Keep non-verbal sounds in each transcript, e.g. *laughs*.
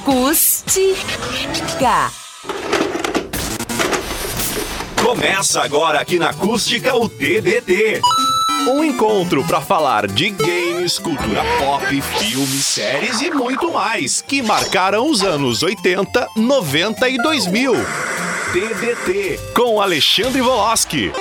Acústica. Começa agora aqui na Acústica o TBT. Um encontro para falar de games, cultura pop, filmes, séries e muito mais que marcaram os anos 80, 90 e 2000. TBT com Alexandre Voloski.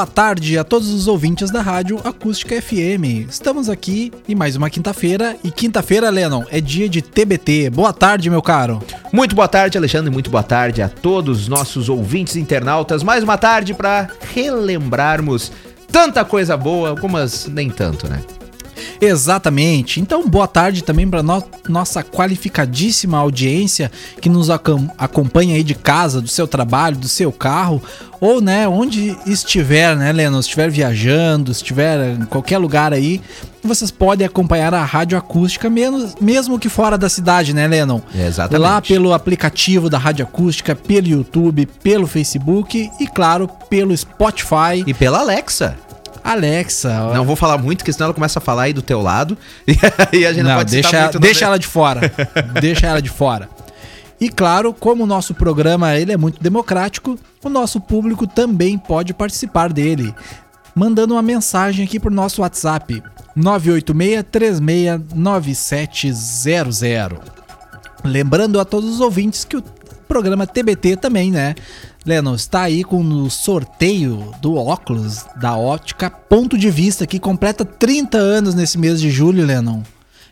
Boa tarde a todos os ouvintes da Rádio Acústica FM. Estamos aqui em mais uma quinta-feira. E quinta-feira, Lennon, é dia de TBT. Boa tarde, meu caro. Muito boa tarde, Alexandre. Muito boa tarde a todos os nossos ouvintes internautas. Mais uma tarde para relembrarmos tanta coisa boa, algumas nem tanto, né? Exatamente. Então, boa tarde também para no nossa qualificadíssima audiência que nos acom acompanha aí de casa, do seu trabalho, do seu carro, ou né, onde estiver, né, Leno? Estiver viajando, estiver em qualquer lugar aí, vocês podem acompanhar a rádio acústica, mesmo, mesmo que fora da cidade, né, Lennon? Exatamente. Lá pelo aplicativo da rádio acústica, pelo YouTube, pelo Facebook e, claro, pelo Spotify. E pela Alexa. Alexa. ó. Não vou falar muito, porque senão ela começa a falar aí do teu lado. *laughs* E a gente não, Não, pode deixa, muito deixa ela de fora. *laughs* deixa ela de fora. E claro, como o nosso programa ele é muito democrático, o nosso público também pode participar dele, mandando uma mensagem aqui pro nosso WhatsApp 986369700. Lembrando a todos os ouvintes que o programa TBT também, né? Lennon está aí com o sorteio do óculos da ótica Ponto de Vista, que completa 30 anos nesse mês de julho, Lennon.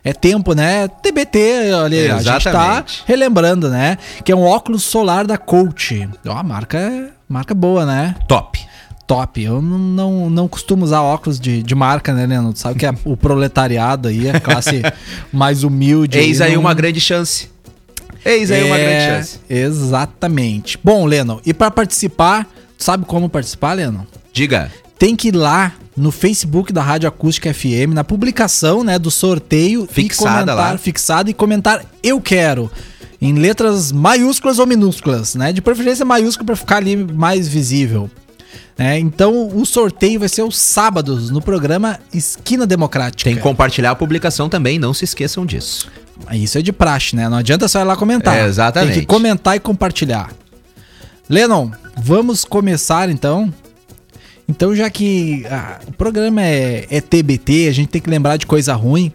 É tempo, né? TBT, olha, a gente tá relembrando, né? Que é um óculos solar da Coach. Ó, a marca, marca boa, né? Top. Top. Eu não, não, não costumo usar óculos de, de marca, né, Leandro? Tu sabe que é o proletariado aí, a classe *laughs* mais humilde. Eis aí não- uma grande chance. Eis aí uma É, grande chance. Exatamente. Bom, Leno, e para participar, sabe como participar, Leno? Diga. Tem que ir lá no Facebook da Rádio Acústica FM, na publicação, né, do sorteio Fixada e comentar, lá. fixado e comentar eu quero em letras maiúsculas ou minúsculas, né? De preferência maiúsculo para ficar ali mais visível. né? então o sorteio vai ser os sábados no programa Esquina Democrática. Tem que compartilhar a publicação também, não se esqueçam disso. Isso é de praxe, né? Não adianta só ir lá comentar. É, exatamente. Tem que comentar e compartilhar. Lennon, vamos começar então. Então, já que ah, o programa é, é TBT, a gente tem que lembrar de coisa ruim.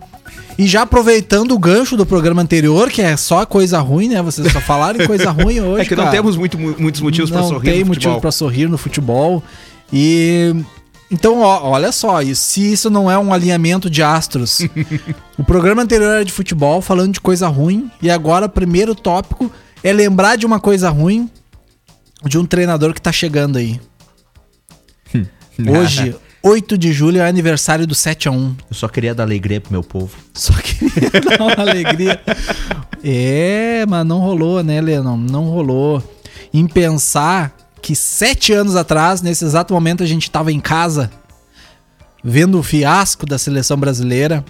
E já aproveitando o gancho do programa anterior, que é só coisa ruim, né? Vocês só falaram em coisa ruim *laughs* hoje. é que não cara. temos muito, mu- muitos motivos para Não sorrir tem no motivo pra sorrir no futebol. E então, ó, olha só, se isso não é um alinhamento de astros. *laughs* o programa anterior era de futebol, falando de coisa ruim, e agora o primeiro tópico é lembrar de uma coisa ruim de um treinador que tá chegando aí. Hoje, *laughs* 8 de julho, é aniversário do 7 a 1 Eu só queria dar alegria pro meu povo. só queria *laughs* dar uma alegria. É, mas não rolou, né, Lennon? Não rolou. Em pensar que sete anos atrás, nesse exato momento, a gente tava em casa vendo o fiasco da seleção brasileira.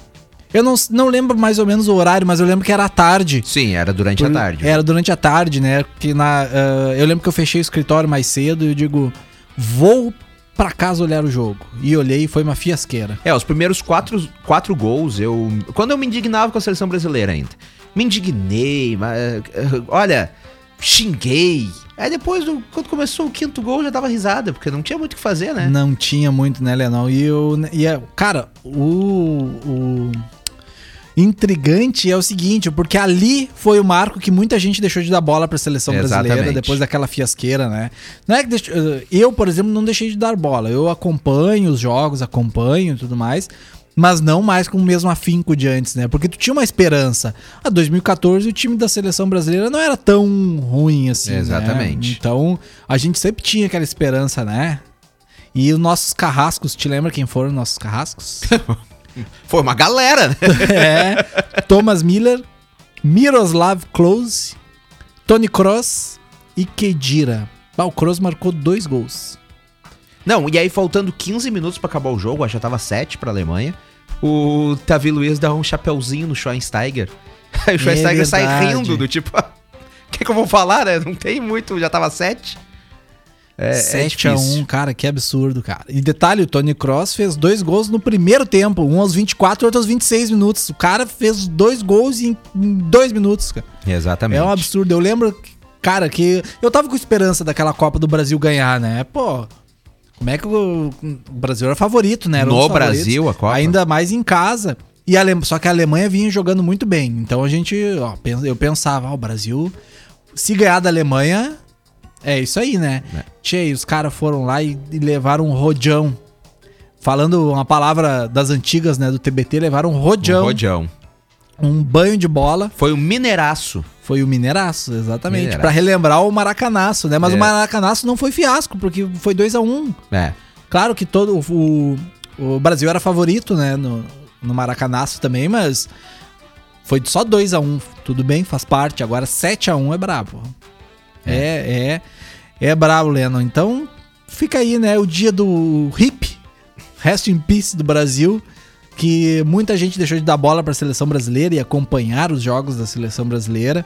Eu não, não lembro mais ou menos o horário, mas eu lembro que era à tarde. Sim, era durante a Por- tarde. Era durante a tarde, né? Que na, ah, eu lembro que eu fechei o escritório mais cedo e eu digo, vou pra casa olhar o jogo. E olhei e foi uma fiasqueira. É, os primeiros quatro, quatro gols, eu. Quando eu me indignava com a seleção brasileira ainda. Me indignei, mas. eh, Olha, xinguei. Aí depois, do- quando começou o quinto gol, já dava risada, porque não tinha muito o que fazer, né? Não tinha muito, né, Lenão? E eu. E, é- cara, o. o intrigante é o seguinte, porque ali foi o marco que muita gente deixou de dar bola pra seleção brasileira Exatamente. depois daquela fiasqueira, né? Não é que deixou- eu, por exemplo, não deixei de dar bola. Eu acompanho os jogos, acompanho e tudo mais. Mas não mais com o mesmo afinco de antes, né? Porque tu tinha uma esperança. A 2014 o time da seleção brasileira não era tão ruim assim. né? Exatamente. Então a gente sempre tinha aquela esperança, né? E os nossos carrascos, te lembra quem foram os nossos carrascos? *laughs* Foi uma galera, né? *laughs* é. Thomas Miller, Miroslav Klose, Tony Kroos e Kedira. Ah, o Kroos marcou dois gols. Não, e aí faltando 15 minutos pra acabar o jogo, acho que já tava 7 pra Alemanha, o Tavi Luiz dá um chapeuzinho no Schweinsteiger. *laughs* Aí o Schweinsteiger sai verdade. rindo, do tipo, o *laughs* que, que eu vou falar, né? Não tem muito, já tava 7. É, é 7 a difícil. 1 cara, que absurdo, cara. E detalhe, o Tony Cross fez dois gols no primeiro tempo, um aos 24 e outro aos 26 minutos. O cara fez dois gols em, em dois minutos, cara. Exatamente. É um absurdo. Eu lembro, cara, que eu tava com esperança daquela Copa do Brasil ganhar, né? Pô, como é que o, o Brasil era favorito, né? Era um No favoritos. Brasil, a Copa. Ainda mais em casa. E Só que a Alemanha vinha jogando muito bem. Então a gente, ó, eu pensava, ó, o Brasil, se ganhar da Alemanha, é isso aí, né? É. Tchê, os caras foram lá e, e levaram um rojão. Falando uma palavra das antigas, né, do TBT, levaram um Um rojão, um banho de bola. Foi um mineiraço. Foi o Mineiraço, exatamente. Pra relembrar o Maracanaço, né? Mas É. o Maracanaço não foi fiasco, porque foi 2 a 1 um. É. Claro que todo o, o Brasil era favorito, né? No, no Maracanaço também, mas foi só 2 a 1 um. Tudo bem, faz parte. Agora 7 a 1 um é brabo. É, é, é brabo, Lennon. Então, fica aí, né? O dia do hip, rest in peace do Brasil, que muita gente deixou de dar bola para a seleção brasileira e acompanhar os jogos da seleção brasileira.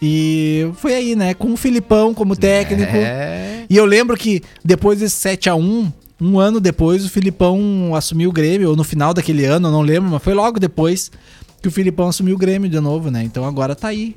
E foi aí, né? Com o Filipão como técnico. É. E eu lembro que depois desse 7 a 1 um ano depois, o Filipão assumiu o Grêmio, ou no final daquele ano, eu não lembro, mas foi logo depois que o Filipão assumiu o Grêmio de novo, né? Então agora tá aí.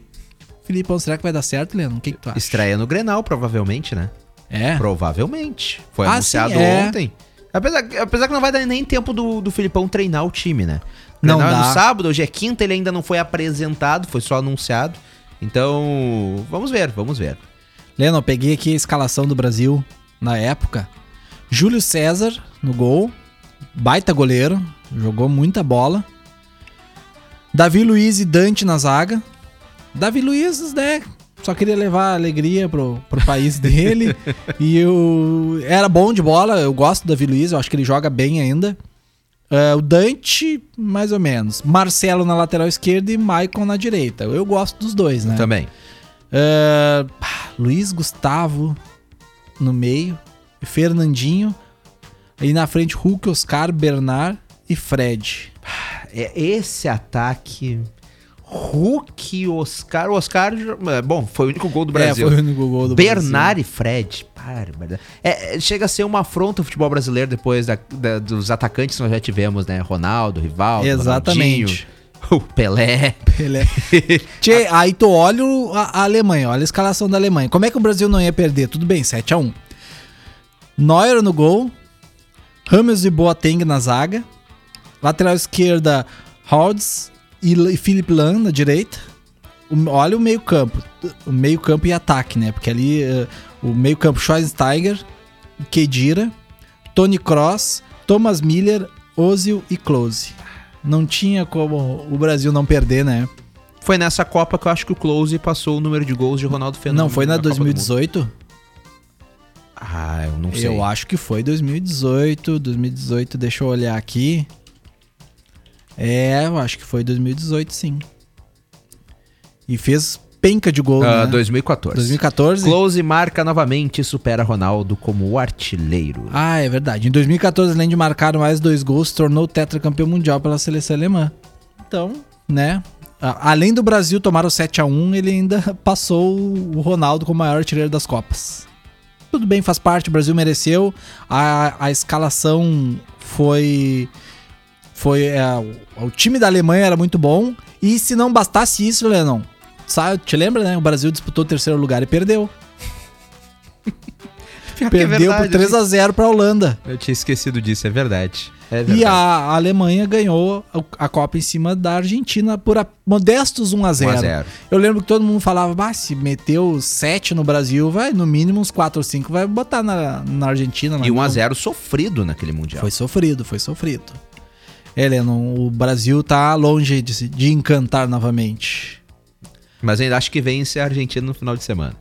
Filipão, será que vai dar certo, Leandro? O que, que tu acha? Estreia no Grenal, provavelmente, né? É. Provavelmente. Foi Ah, anunciado sim, é. ontem. Apesar, apesar que não vai dar nem tempo do, do Filipão treinar o time, né? Não é dá. no sábado, hoje é quinta, ele ainda não foi apresentado, foi só anunciado. Então, vamos ver, vamos ver. Leno, eu peguei aqui a escalação do Brasil na época. Júlio César no gol, baita goleiro, jogou muita bola. Davi Luiz e Dante na zaga. Davi Luiz, né? Só queria levar alegria pro, pro país dele. e eu era bom de bola, eu gosto do Davi Luiz, eu acho que ele joga bem ainda. É, o Dante, mais ou menos. Marcelo na lateral esquerda e Maicon na direita. Eu gosto dos dois, né? Também. É, pá, Luiz Gustavo no meio, Fernandinho, aí na frente Hulk, Oscar, Bernard e Fred. É esse ataque. Hulk, Oscar. O Oscar, é, bom, foi o único gol do Brasil. É, foi o único gol do Bernard e Fred. Para, é, é, chega a ser uma afronta ao futebol brasileiro depois da- da- dos atacantes que nós já tivemos, né? Ronaldo, Rivaldo, Exatamente. *laughs* O Pelé. Pelé. *laughs* Tchê, aí tu olha a, a Alemanha, olha a escalação da Alemanha. Como é que o Brasil não ia perder? Tudo bem, 7x1. Neuer no gol, Ramos e Boateng na zaga, lateral esquerda, Rhodes e, Philip Lahm na direita. O- olha o meio campo, o meio campo e ataque, né? Porque ali eh, o meio campo, Schweinsteiger, Kedira, Tony Cross, Thomas Miller, Ozil e Klose. Não tinha como o Brasil não perder, né? Foi nessa Copa que eu acho que o Close passou o número de gols de Ronaldo Fenômeno. não foi na, Mundo. 2018? Ah, eu não sei. Eu acho que foi 2018. 2018, deixa eu olhar aqui. É, eu acho que foi 2018, sim. E fez penca de gol, Ah, né? 2014. 2014? Close marca novamente e supera Ronaldo como o artilheiro. Ah, é verdade. Em 2014, além de marcar mais dois gols, se tornou tetracampeão mundial pela seleção alemã. Então, né? a- Além do Brasil tomar o 7x1, ele ainda *laughs* passou o Ronaldo como o maior artilheiro das Copas. Tudo bem, faz parte, o Brasil mereceu. A, a escalação foi. Foi. é, o, o time da Alemanha era muito bom. E se não bastasse isso, Lennon, sabe, te lembra, né? O Brasil disputou o terceiro lugar e perdeu. *laughs* É Perdeu verdade, por 3x0 pra Holanda. Eu tinha esquecido disso, é verdade. É E verdade. a, a Alemanha ganhou a, a Copa em cima da Argentina por a- modestos 1 a 0 1 a 0. Eu lembro que todo mundo falava, bah, se meteu 7 no Brasil, vai no mínimo uns 4 ou 5 vai botar na, na Argentina. mas E 1 não. a 0 sofrido naquele Mundial. Foi sofrido, foi sofrido. É, Lennon, o Brasil tá longe de, de encantar novamente. Mas ainda acho que vence a Argentina no final de semana.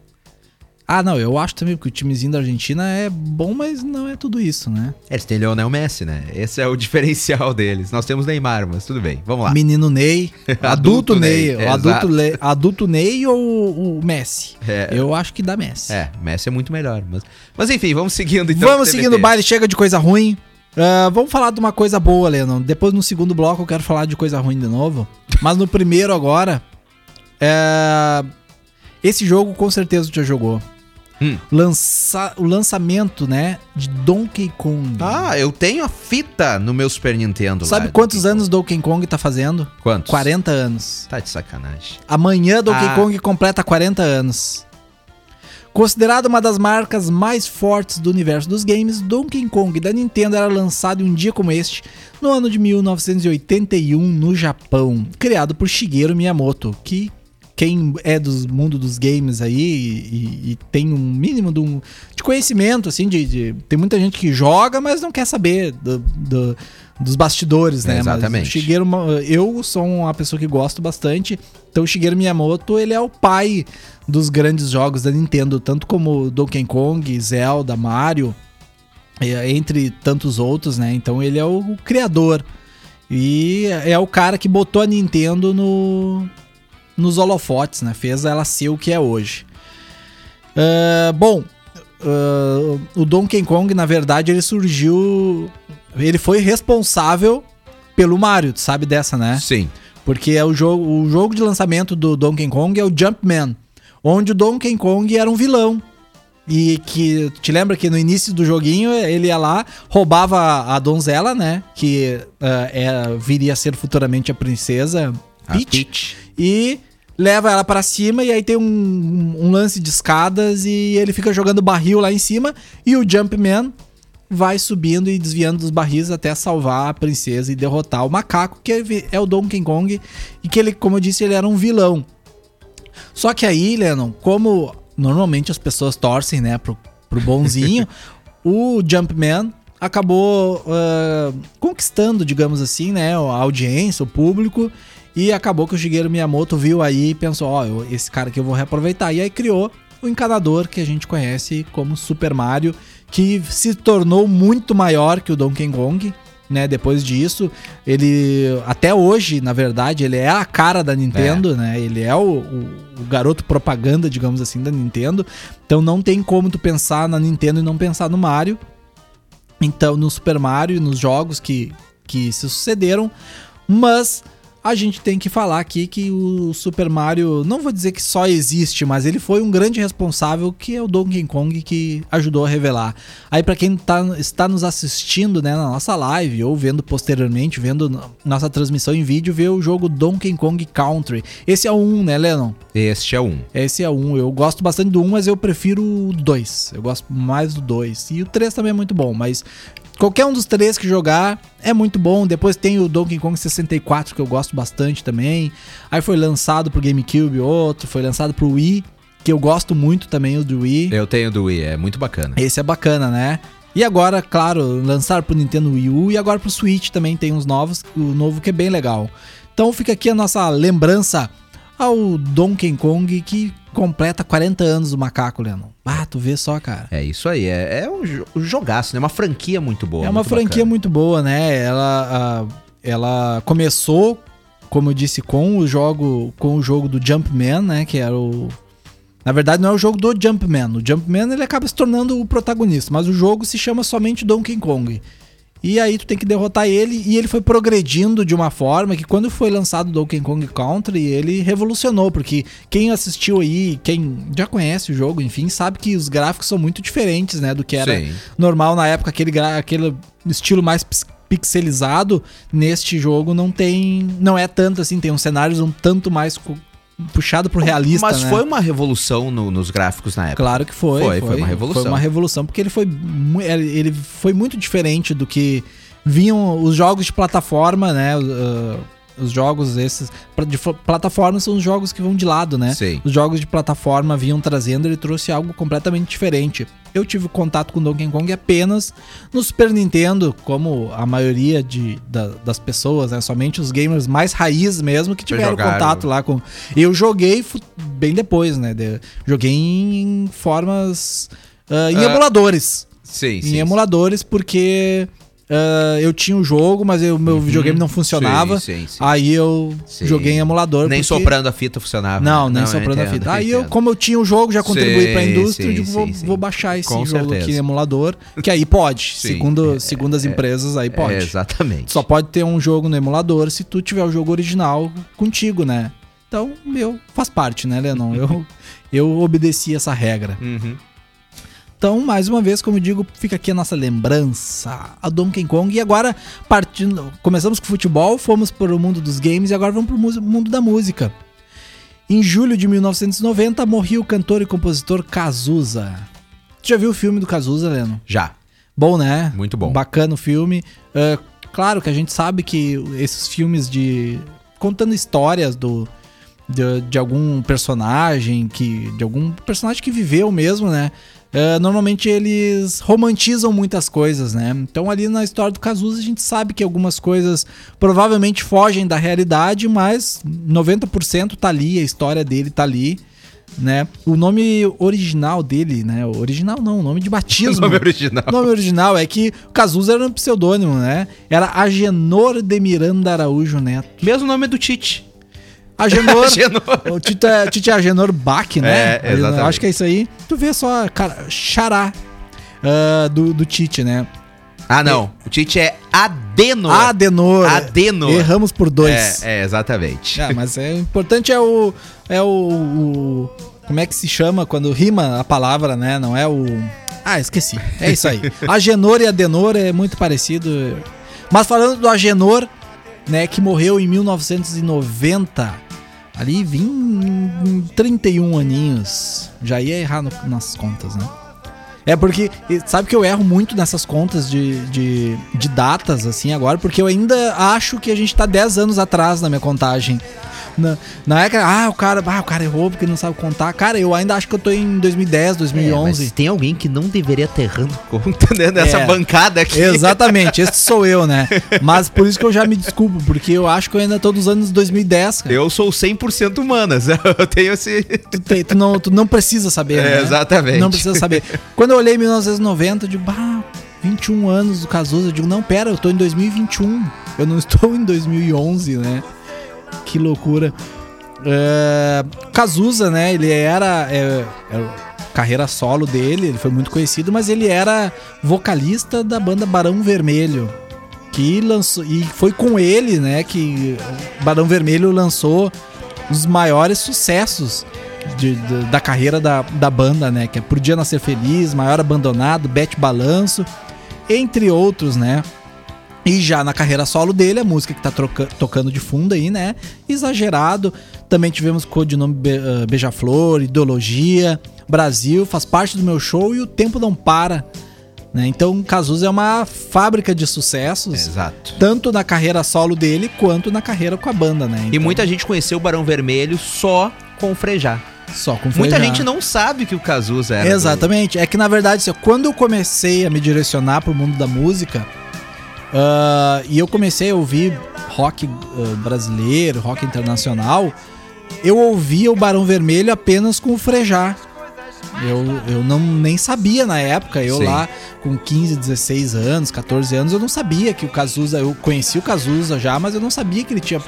Ah, não, eu acho também que o timezinho da Argentina é bom, mas não é tudo isso, né? Eles têm Leonel Messi, né? Esse é o *laughs* diferencial deles. Nós temos Neymar, mas tudo bem. Vamos lá. Menino Ney, *laughs* adulto, Adulto Ney, Ney, o adulto. Le- adulto Ney ou o Messi? É. Eu acho que dá Messi. É, Messi é muito melhor. Mas, mas enfim, vamos seguindo então. vamos seguindo o baile, chega de coisa ruim. Ah, vamos falar de uma coisa boa, Lennon. Depois no segundo bloco eu quero falar de coisa ruim de novo. Mas no primeiro agora, é, esse jogo com certeza já jogou. Hum. Lança, o lançamento, né, de Donkey Kong. Ah, eu tenho a fita no meu Super Nintendo. Sabe lá. quantos anos Donkey Kong tá fazendo? Quantos? 40 anos. Tá de sacanagem. Amanhã Donkey Ah. Kong completa 40 anos. Considerado uma das marcas mais fortes do universo dos games, Donkey Kong da Nintendo era lançado em um dia como este, no ano de 1981, no Japão, criado por Shigeru Miyamoto, que quem é do mundo dos games aí e, e tem um mínimo de, um- de conhecimento, assim, de, de- Tem muita gente que joga, mas não quer saber do- do- dos bastidores, né? Mas Exatamente. o Shigeru, eu sou uma pessoa que gosto bastante. Então Shigeru Miyamoto, ele é o pai dos grandes jogos da Nintendo, tanto como Donkey Kong, Zelda, Mario, entre tantos outros, né? Então ele é o, criador. E é o cara que botou a Nintendo no, nos holofotes, né? Fez ela ser o que é hoje. Ah, bom, ah, o Donkey Kong, na verdade, ele surgiu. Ele foi responsável pelo Mario, tu sabe dessa, né? Sim. Porque é o jogo, o jogo de lançamento do Donkey Kong é o Jumpman, onde o Donkey Kong era um vilão. E que te lembra que no início do joguinho ele ia lá, roubava a, donzela, né? Que ah, é, viria a ser futuramente a princesa A Peach, Peach. e leva ela pra cima e aí tem um, um lance de escadas e ele fica jogando barril lá em cima e o Jumpman vai subindo e desviando dos barris até salvar a princesa e derrotar o macaco que é, é o Donkey Kong e que ele, como eu disse, ele era um vilão. Só que aí, Lennon, como normalmente as pessoas torcem, né, pro, pro bonzinho, *laughs* o Jumpman acabou ah, conquistando, digamos assim, né, a audiência, o público, e acabou que o Shigeru Miyamoto viu aí e pensou, ó, eu- esse cara aqui eu vou reaproveitar, e aí criou o encanador que a gente conhece como Super Mario, que se tornou muito maior que o Donkey Kong, né? Depois disso, ele até hoje, na verdade, ele é a cara da Nintendo, né? Ele é o, o- o garoto propaganda, digamos assim, da Nintendo. Então não tem como tu pensar na Nintendo e não pensar no Mario. Então, no Super Mario, nos jogos que, que se sucederam, mas a gente tem que falar aqui que o Super Mario, não vou dizer que só existe, mas ele foi um grande responsável que é o Donkey Kong que ajudou a revelar. Aí pra quem tá, está nos assistindo, né, na nossa live ou vendo posteriormente, vendo no- nossa transmissão em vídeo, vê o jogo Donkey Kong Country. Esse é o 1, né, Lennon? Este é um. Esse é o 1. Eu gosto bastante do 1, mas eu prefiro o 2. Eu gosto mais do 2. E o 3 também é muito bom, mas qualquer um dos três que jogar é muito bom. Depois tem o Donkey Kong 64, que eu gosto bastante também. Aí foi lançado pro GameCube outro, foi lançado pro Wii, que eu gosto muito também, o do Wii. Eu tenho do Wii, é muito bacana. Esse é bacana, né? E agora, claro, lançaram pro Nintendo Wii U e agora pro Switch também tem uns novos, o novo que é bem legal. Então fica aqui a nossa lembrança ao Donkey Kong que completa 40 anos do macaco, Lennon. Ah, tu vê só, cara. É isso aí, é, é um, jo- jogaço, né? Uma franquia muito boa. é uma muito franquia bacana. muito boa, né? Ela, ela começou, como eu disse, com o jogo, com o jogo do Jumpman, né? Que era o na verdade, não é o jogo do Jumpman. O Jumpman ele acaba se tornando o protagonista, mas o jogo se chama somente Donkey Kong. E aí tu tem que derrotar ele e ele foi progredindo de uma forma que quando foi lançado Donkey Kong Country, ele revolucionou, porque quem assistiu aí, quem já conhece o jogo, enfim, sabe que os gráficos são muito diferentes, né, do que era Sim. normal na época, aquele, aquele estilo mais pixelizado, neste jogo não tem, não é tanto assim, tem uns cenários um tanto mais puxado pro realista, Mas né? foi uma revolução no- nos gráficos na época. Claro que foi. Foi, foi uma revolução. Foi uma revolução, porque ele foi, ele foi muito diferente do que vinham os jogos de plataforma, né? uh, os jogos esses de fo- plataforma são os jogos que vão de lado, né? Sim. Os jogos de plataforma vinham trazendo, ele trouxe algo completamente diferente. Eu tive contato com Donkey Kong apenas no Super Nintendo, como a maioria de, da- das pessoas, né? Somente os gamers mais raiz mesmo que tiveram jogaram. contato lá com. Eu joguei bem depois, né? De- joguei em formas. ah, em Ah, emuladores Sim, em emuladores porque ah, eu tinha o jogo, mas o meu videogame não funcionava. Uhum. Sim, sim, sim. Aí eu joguei em emulador. Nem porque- soprando a fita funcionava. Não, nem eu soprando a entendo, fita. Aí eu, como eu tinha o jogo, já contribuí Sim, pra indústria, eu digo, vou, vou baixar esse Com jogo certeza. aqui em emulador, que aí pode. Segundo, segundo as empresas, aí pode. É, exatamente. Só pode ter um jogo no emulador se tu tiver o jogo original contigo, né? Então, meu, faz parte, né, Lenon? Eu, *laughs* eu obedeci essa regra. Uhum. Então, mais uma vez, como eu digo, fica aqui a nossa lembrança a Donkey Kong. E agora, partindo, começamos com futebol, fomos para o mundo dos games e agora vamos para o mundo da música. Em julho de 1990, morreu o cantor e compositor Cazuza. Tu já viu o filme do Cazuza, Leno? Já. Bom, né? Muito bom. Bacana o filme. Ah, claro que a gente sabe que esses filmes de. contando histórias do. De, de algum personagem que. De algum personagem que viveu mesmo, né? Ah, normalmente eles romantizam muitas coisas, né? Então ali na história do Cazuza a gente sabe que algumas coisas provavelmente fogem da realidade, mas 90% tá ali, a história dele tá ali, né? O nome original dele, né? O Original não, o nome de batismo. O *laughs* nome original. O nome original é que o Cazuza era um pseudônimo, né? Era Agenor de Miranda Araújo Neto. Mesmo nome do Tite. Agenor. *laughs* Agenor. o Tite é, Tite é Agenor Bach, né? É, exatamente. Acho que é isso aí. Tu vê só, cara, xará ah, do, do Tite, né? Ah, não. O Tite é Adenor. Adenor. Adenor. Erramos por dois. É, é, exatamente. É, mas é o importante é o. É o, o- Como é que se chama quando rima a palavra, né? Não é o. Ah, esqueci. É isso aí. *laughs* Agenor e Adenor é muito parecido. Mas falando do Agenor, né, que morreu em 1990. Ali vim em 31 aninhos. Já ia errar no- nas contas, né? É porque, sabe que eu erro muito nessas contas de, de, de datas, assim, agora, porque eu ainda acho que a gente tá 10 anos atrás na minha contagem. Na, na época, ah, o cara, ah, o cara errou porque não sabe contar. Cara, eu ainda acho que eu tô em 2010, É, 2011. mas tem alguém que não deveria estar errando conta né, nessa É. bancada aqui. Exatamente, esse sou eu, né? *laughs* Mas por isso que eu já me desculpo, porque eu acho que eu ainda tô dos anos 2010, cara. Eu sou 100% humanas. *laughs* Eu tenho esse. Tu, tem- tu não, tu não precisa saber, É, né? exatamente. Não precisa saber. Quando eu olhei 1990, eu digo, bah, 21 anos do Cazuza. Eu digo, não, pera, eu tô em 2021. Eu não estou em 2011, né? Que loucura. É, Cazuza, né? Ele era. É, é, carreira solo dele, ele foi muito conhecido, mas ele era vocalista da banda Barão Vermelho. Que lançou. E foi com ele, né, que Barão Vermelho lançou os maiores sucessos de- de- da carreira da, da banda, né? Que é Por Dia Nascer Feliz, Maior Abandonado, Bete Balanço, entre outros, né? E já na carreira solo dele, a música que tá tocando de fundo aí, né? Exagerado. Também tivemos codinome Be ah, Beija-Flor, Ideologia, Brasil, faz parte do meu show e o tempo não para. Né? Então, Cazuza é uma fábrica de sucessos, Exato. tanto na carreira solo dele quanto na carreira com a banda, né? E Então, muita gente conheceu o Barão Vermelho só com o Frejá. só com Muita Frejá. gente não sabe que o Cazuza era. do- Exatamente. É que na verdade, quando eu comecei a me direcionar pro mundo da música, ah, e eu comecei a ouvir rock ah, brasileiro, rock internacional, eu ouvia o Barão Vermelho apenas com o Frejá. Eu, eu não nem sabia na época, eu Sim. lá com 15, 16 anos, 14 anos, eu não sabia que o Cazuza, eu conheci o Cazuza já, mas eu não sabia que ele tinha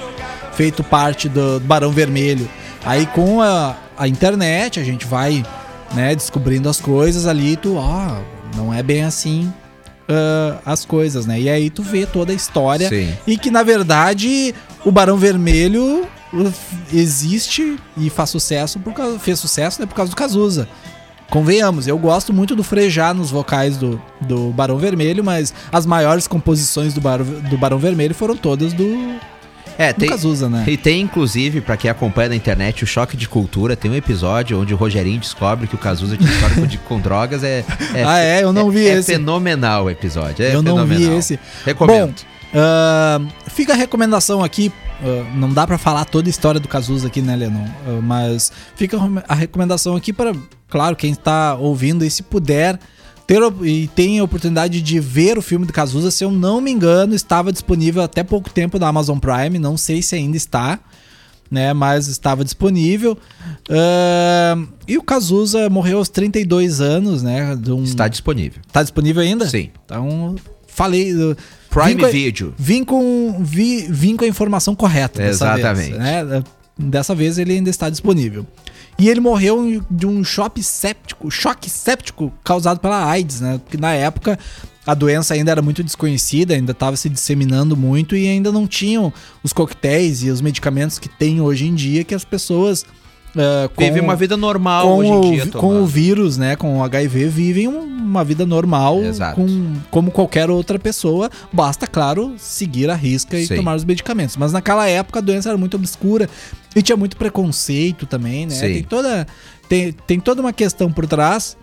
feito parte do, do Barão Vermelho. Aí com a, a internet a gente vai né, descobrindo as coisas ali, tu, ó, não é bem assim ah, as coisas, né? E aí tu vê toda a história Sim. e que na verdade o Barão Vermelho uh, existe e faz sucesso por causa, fez sucesso né, por causa do Cazuza. Convenhamos, eu gosto muito do Frejá nos vocais do, do Barão Vermelho, mas as maiores composições do Barão, do Barão Vermelho foram todas do, É, tem. Cazuza, né? E tem, inclusive, pra quem acompanha na internet, o Choque de Cultura, tem um episódio onde o Rogerinho descobre que o Cazuza tinha histórico de, com drogas. É, *laughs* é, ah, é? Eu não vi é esse. fenomenal o episódio. É eu não vi fenomenal. esse. Recomendo. Bom, ah, fica a recomendação aqui ah, não dá pra falar toda a história do Cazuza aqui, né, Lennon? Ah, mas fica a recomendação aqui para, claro, quem está ouvindo e se puder ter e tem a oportunidade de ver o filme do Cazuza, se eu não me engano, estava disponível até pouco tempo na Amazon Prime, não sei se ainda está, né, mas estava disponível. Ah, e o Cazuza morreu aos 32 anos, né, um- Está disponível. Tá disponível ainda? Sim. Então, falei. uh, Prime vim com Video. Vim com, vi, vim com a informação correta. Dessa Exatamente. Vez, né? Dessa vez ele ainda está disponível. E ele morreu de um choque séptico, choque séptico causado pela AIDS, né? Porque na época a doença ainda era muito desconhecida, ainda estava se disseminando muito e ainda não tinham os coquetéis e os medicamentos que tem hoje em dia que as pessoas uh, com- Vive uma vida normal com, hoje o, em dia, vi- com tomando. o vírus, né, com o HIV, vivem um- uma vida normal, Exato. com, como qualquer outra pessoa. Basta, claro, seguir a risca e Sim. tomar os medicamentos. Mas naquela época a doença era muito obscura e tinha muito preconceito também, né? Sim. Tem toda, tem, tem toda uma questão por trás.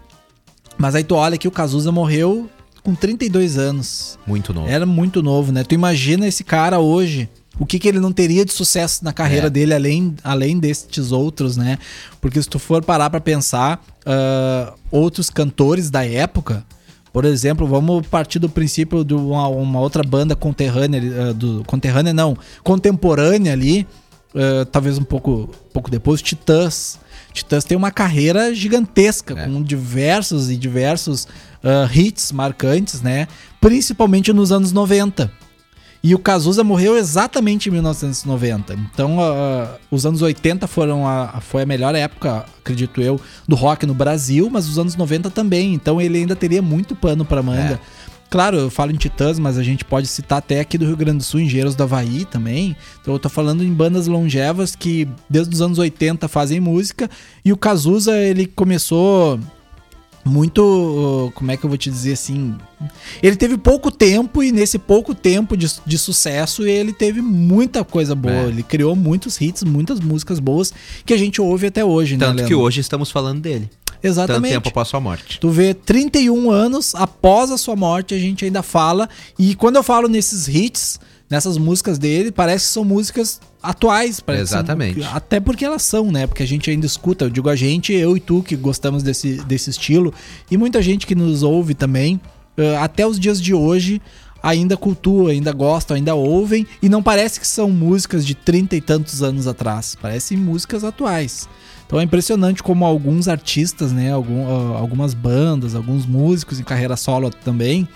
Mas aí tu olha que o Cazuza morreu com 32 anos. Muito novo. Era muito novo, né? Tu imagina esse cara hoje, o que, que ele não teria de sucesso na carreira É. dele, além, além destes outros, né? Porque se tu for parar pra pensar, ah, outros cantores da época, por exemplo, vamos partir do princípio de uma, uma outra banda conterrânea, ah, do, conterrânea não, contemporânea ali, ah, talvez um pouco, pouco depois, Titãs. Titãs tem uma carreira gigantesca, É. com diversos e diversos hits marcantes, né? Principalmente nos anos 90. E o Cazuza morreu exatamente em 1990. Então, ah, os anos 80 foram a, foi a melhor época, acredito eu, do rock no Brasil, mas os anos 90 também. Então, ele ainda teria muito pano pra manga. É. Claro, eu falo em Titãs, mas a gente pode citar até aqui do Rio Grande do Sul, Engenheiros do Havaí também. Então eu tô falando em bandas longevas que desde os anos 80 fazem música. E o Cazuza, ele começou muito. uh, Como é que eu vou te dizer assim? Ele teve pouco tempo e nesse pouco tempo de, de sucesso ele teve muita coisa boa. É. Ele criou muitos hits, muitas músicas boas que a gente ouve até hoje, né, Tanto que Leandro? hoje estamos falando dele. Tanto Exatamente. tempo após sua morte. Tu vê 31 anos após a sua morte, a gente ainda fala. E quando eu falo nesses hits, nessas músicas dele, parece que são músicas atuais. parece que são- Exatamente. até porque elas são, né? Porque a gente ainda escuta. Eu digo a gente, eu e tu que gostamos desse, desse estilo. E muita gente que nos ouve também. eh, até os dias de hoje ainda cultua, ainda gostam, ainda ouvem. E não parece que são músicas de 30 e tantos anos atrás. Parecem músicas atuais. Então é impressionante como alguns artistas, né, algum, ah, algumas bandas, alguns músicos em carreira solo também,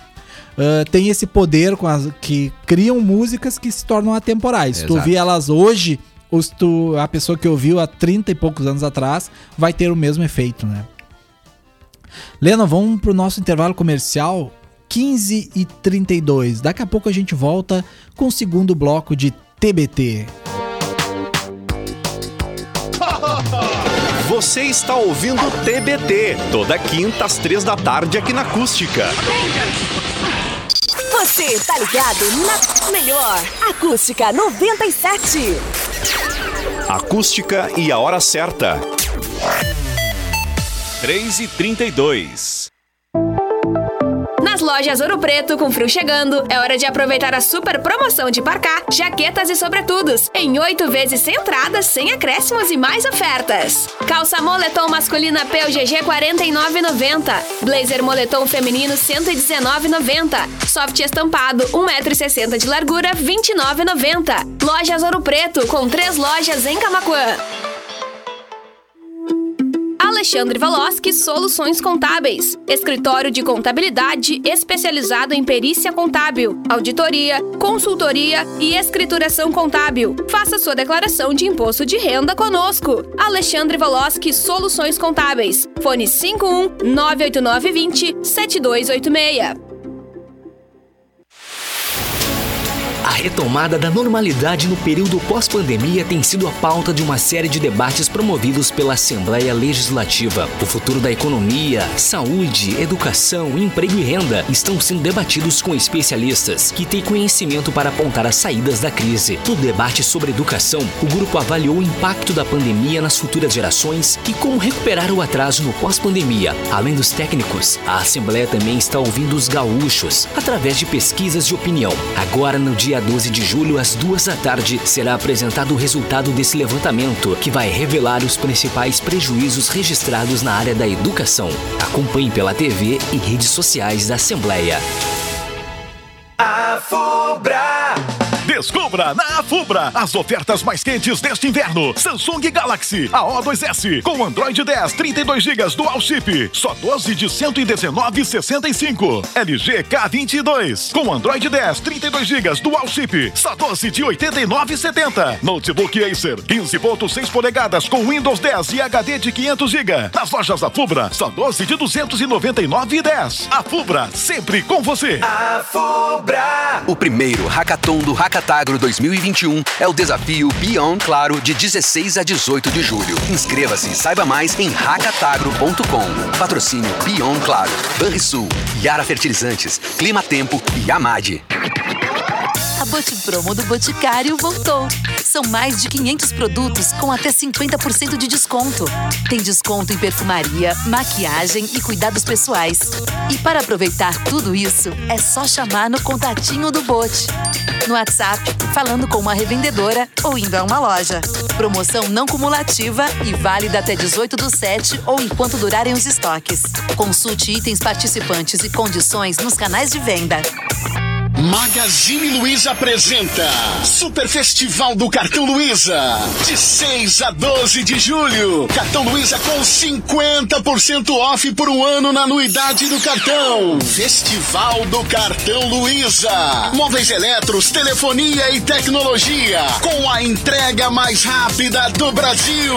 ah, têm esse poder com as, que criam músicas que se tornam atemporais. Se tu Exato. ouvir elas hoje, ou se tu, a pessoa que ouviu há 30 e poucos anos atrás, vai ter o mesmo efeito, né? Lena, vamos pro nosso intervalo comercial 15 e 32. Daqui a pouco a gente volta com o segundo bloco de TBT. *laughs* Você está ouvindo TBT, toda quinta às três da tarde aqui na Acústica. Você tá ligado na melhor Acústica 97. Acústica e a hora certa. 3 e 32 Nas lojas Ouro Preto, com frio chegando, é hora de aproveitar a super promoção de parcar, jaquetas e sobretudos, em oito vezes sem entrada, sem acréscimos e mais ofertas. Calça moletom masculina PUGG 49,90. Blazer moletom feminino 119,90. Soft estampado 1,60m de largura 29,90. Lojas Ouro Preto, com três lojas em Camaquã. Alexandre Valoski Soluções Contábeis. Escritório de contabilidade especializado em perícia contábil, auditoria, consultoria e escrituração contábil. Faça sua declaração de imposto de renda conosco. Alexandre Valoski Soluções Contábeis. Fone 51 98920 7286. Retomada da normalidade no período pós-pandemia tem sido a pauta de uma série de debates promovidos pela Assembleia Legislativa. O futuro da economia, saúde, educação, emprego e renda estão sendo debatidos com especialistas que têm conhecimento para apontar as saídas da crise. No debate sobre educação, o grupo avaliou o impacto da pandemia nas futuras gerações e como recuperar o atraso no pós-pandemia. Além dos técnicos, a Assembleia também está ouvindo os gaúchos através de pesquisas de opinião. Agora, no dia 12 de julho, às duas da tarde, será apresentado o resultado desse levantamento, que vai revelar os principais prejuízos registrados na área da educação. Acompanhe pela TV e redes sociais da Assembleia. Descubra na Afubra as ofertas mais quentes deste inverno. Samsung Galaxy A02s com Android 10 32 GB Dual Chip, só 12 de 119,65. LG K22 com Android 10 32 GB Dual Chip, só 12 de 89,70. Notebook Acer 15.6 polegadas com Windows 10 e HD de 500 GB. Nas lojas Afubra, só 12 de 299,10. Afubra, sempre com você. A Fubra. O primeiro hackathon do Hackatagro 2021 é o desafio Beyond Claro de 16 a 18 de julho. Inscreva-se e saiba mais em hackatagro.com. Patrocínio Beyond Claro, Banrisul, Yara Fertilizantes, Clima Tempo e Amade. A Botipromo do Boticário voltou. São mais de 500 produtos com até 50% de desconto. Tem desconto em perfumaria, maquiagem e cuidados pessoais. E para aproveitar tudo isso, é só chamar no contatinho do Bote. No WhatsApp, falando com uma revendedora ou indo a uma loja. Promoção não cumulativa e válida até 18 do 7 ou enquanto durarem os estoques. Consulte itens participantes e condições nos canais de venda. Magazine Luiza apresenta Super Festival do Cartão Luiza. De 6 a 12 de julho. Cartão Luiza com 50% off por um ano na anuidade do cartão. Festival do Cartão Luiza. Móveis eletros, telefonia e tecnologia. Com a entrega mais rápida do Brasil.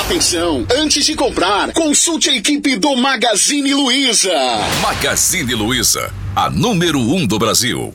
Atenção, antes de comprar, consulte a equipe do Magazine Luiza. Magazine Luiza, a número 1 um do Brasil.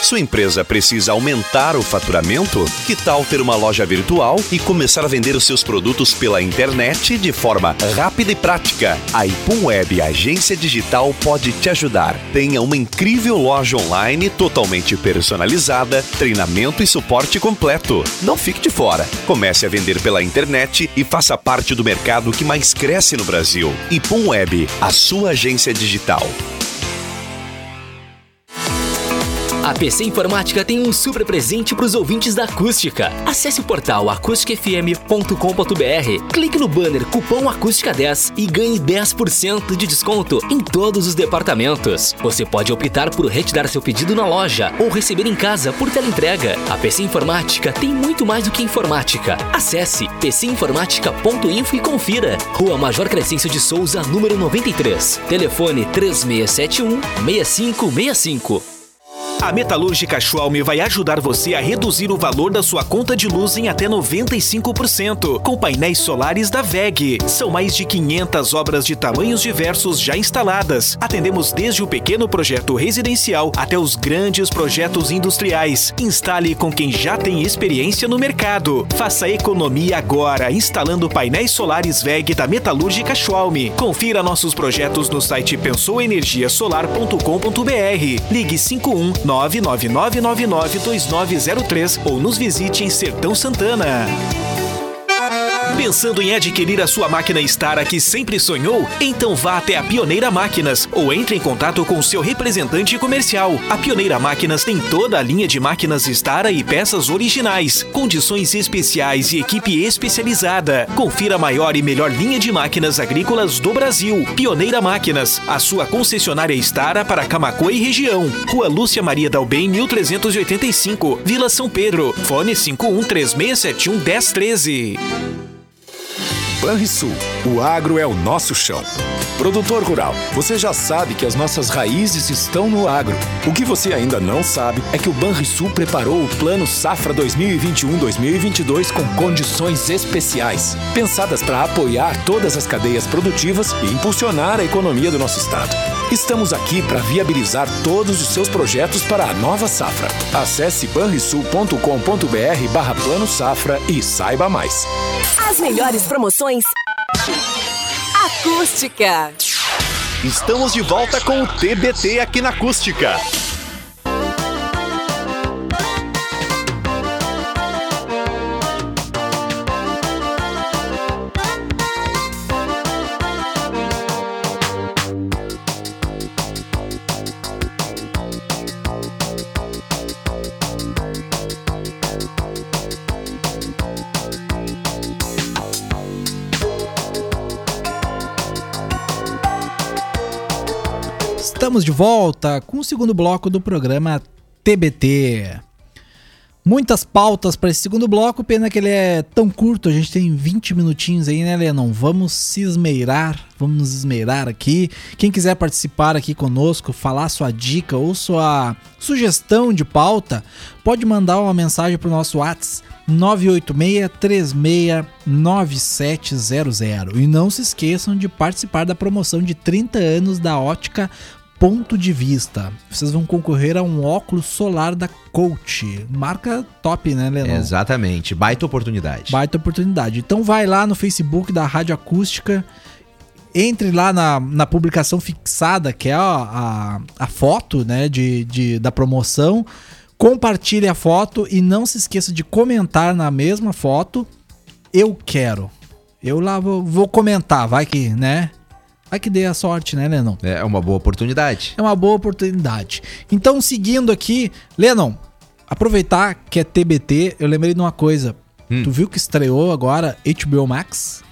Sua empresa precisa aumentar o faturamento? Que tal ter uma loja virtual e começar a vender os seus produtos pela internet de forma rápida e prática? A Ipum Web Agência Digital pode te ajudar. Tenha uma incrível loja online totalmente personalizada, treinamento e suporte completo. Não fique de fora. Comece a vender pela internet e faça parte do mercado que mais cresce no Brasil. Ipum Web, a sua agência digital. A PC Informática tem um super presente para os ouvintes da Acústica. Acesse o portal acusticfm.com.br, clique no banner Cupom Acústica 10 e ganhe 10% de desconto em todos os departamentos. Você pode optar por retirar seu pedido na loja ou receber em casa por teleentrega. A PC Informática tem muito mais do que informática. Acesse pcinformática.info e confira. Rua Major Crescêncio de Souza, número 93. Telefone 3671 6565. A Metalúrgica Schwalm vai ajudar você a reduzir o valor da sua conta de luz em até 95%, com painéis solares da VEG. São mais de 500 obras de tamanhos diversos já instaladas. Atendemos desde o pequeno projeto residencial até os grandes projetos industriais. Instale com quem já tem experiência no mercado. Faça economia agora, instalando painéis solares VEG da Metalúrgica Schwalm. Confira nossos projetos no site pensouenergiasolar.com.br. Ligue 51 999992903 ou nos visite em Sertão Santana. Pensando em adquirir a sua máquina Stara que sempre sonhou? Então vá até a Pioneira Máquinas ou entre em contato com seu representante comercial. A Pioneira Máquinas tem toda a linha de máquinas Stara e peças originais, condições especiais e equipe especializada. Confira a maior e melhor linha de máquinas agrícolas do Brasil. Pioneira Máquinas, a sua concessionária Stara para Camacuã e região. Rua Lúcia Maria Dalbem, 1385, Vila São Pedro. Fone 513671 1013. Banrisul, o agro é o nosso chão. Produtor rural, você já sabe que as nossas raízes estão no agro. O que você ainda não sabe é que o Banrisul preparou o Plano Safra 2021-2022 com condições especiais, pensadas para apoiar todas as cadeias produtivas e impulsionar a economia do nosso estado. Estamos aqui para viabilizar todos os seus projetos para a nova safra. Acesse banrisul.com.br barra Plano Safra e saiba mais. As melhores promoções. Acústica. Estamos de volta com o TBT aqui na Acústica. Estamos de volta com o segundo bloco do programa TBT. Muitas pautas para esse segundo bloco, pena que ele é tão curto, a gente tem 20 minutinhos aí, né, Lenon? Vamos se esmeirar, vamos nos esmeirar aqui. Quem quiser participar aqui conosco, falar sua dica ou sua sugestão de pauta, pode mandar uma mensagem para o nosso WhatsApp 986-369700. E não se esqueçam de participar da promoção de 30 anos da Ótica Ponto de Vista. Vocês vão concorrer a um óculos solar da Coach. Marca top, né, Leandro? Exatamente. Baita oportunidade. Baita oportunidade. Então vai lá no Facebook da Rádio Acústica. Entre lá na, na publicação fixada, que é a, a, a foto né, de, de, da promoção. Compartilhe a foto e não se esqueça de comentar na mesma foto. Eu quero. Eu lá vou, vou comentar, vai que, né? Vai que dê a sorte, né, Lennon? É uma boa oportunidade. É uma boa oportunidade. Então, seguindo aqui, Lennon, aproveitar que é TBT, eu lembrei de uma coisa. Hum. Tu viu que estreou agora HBO Max?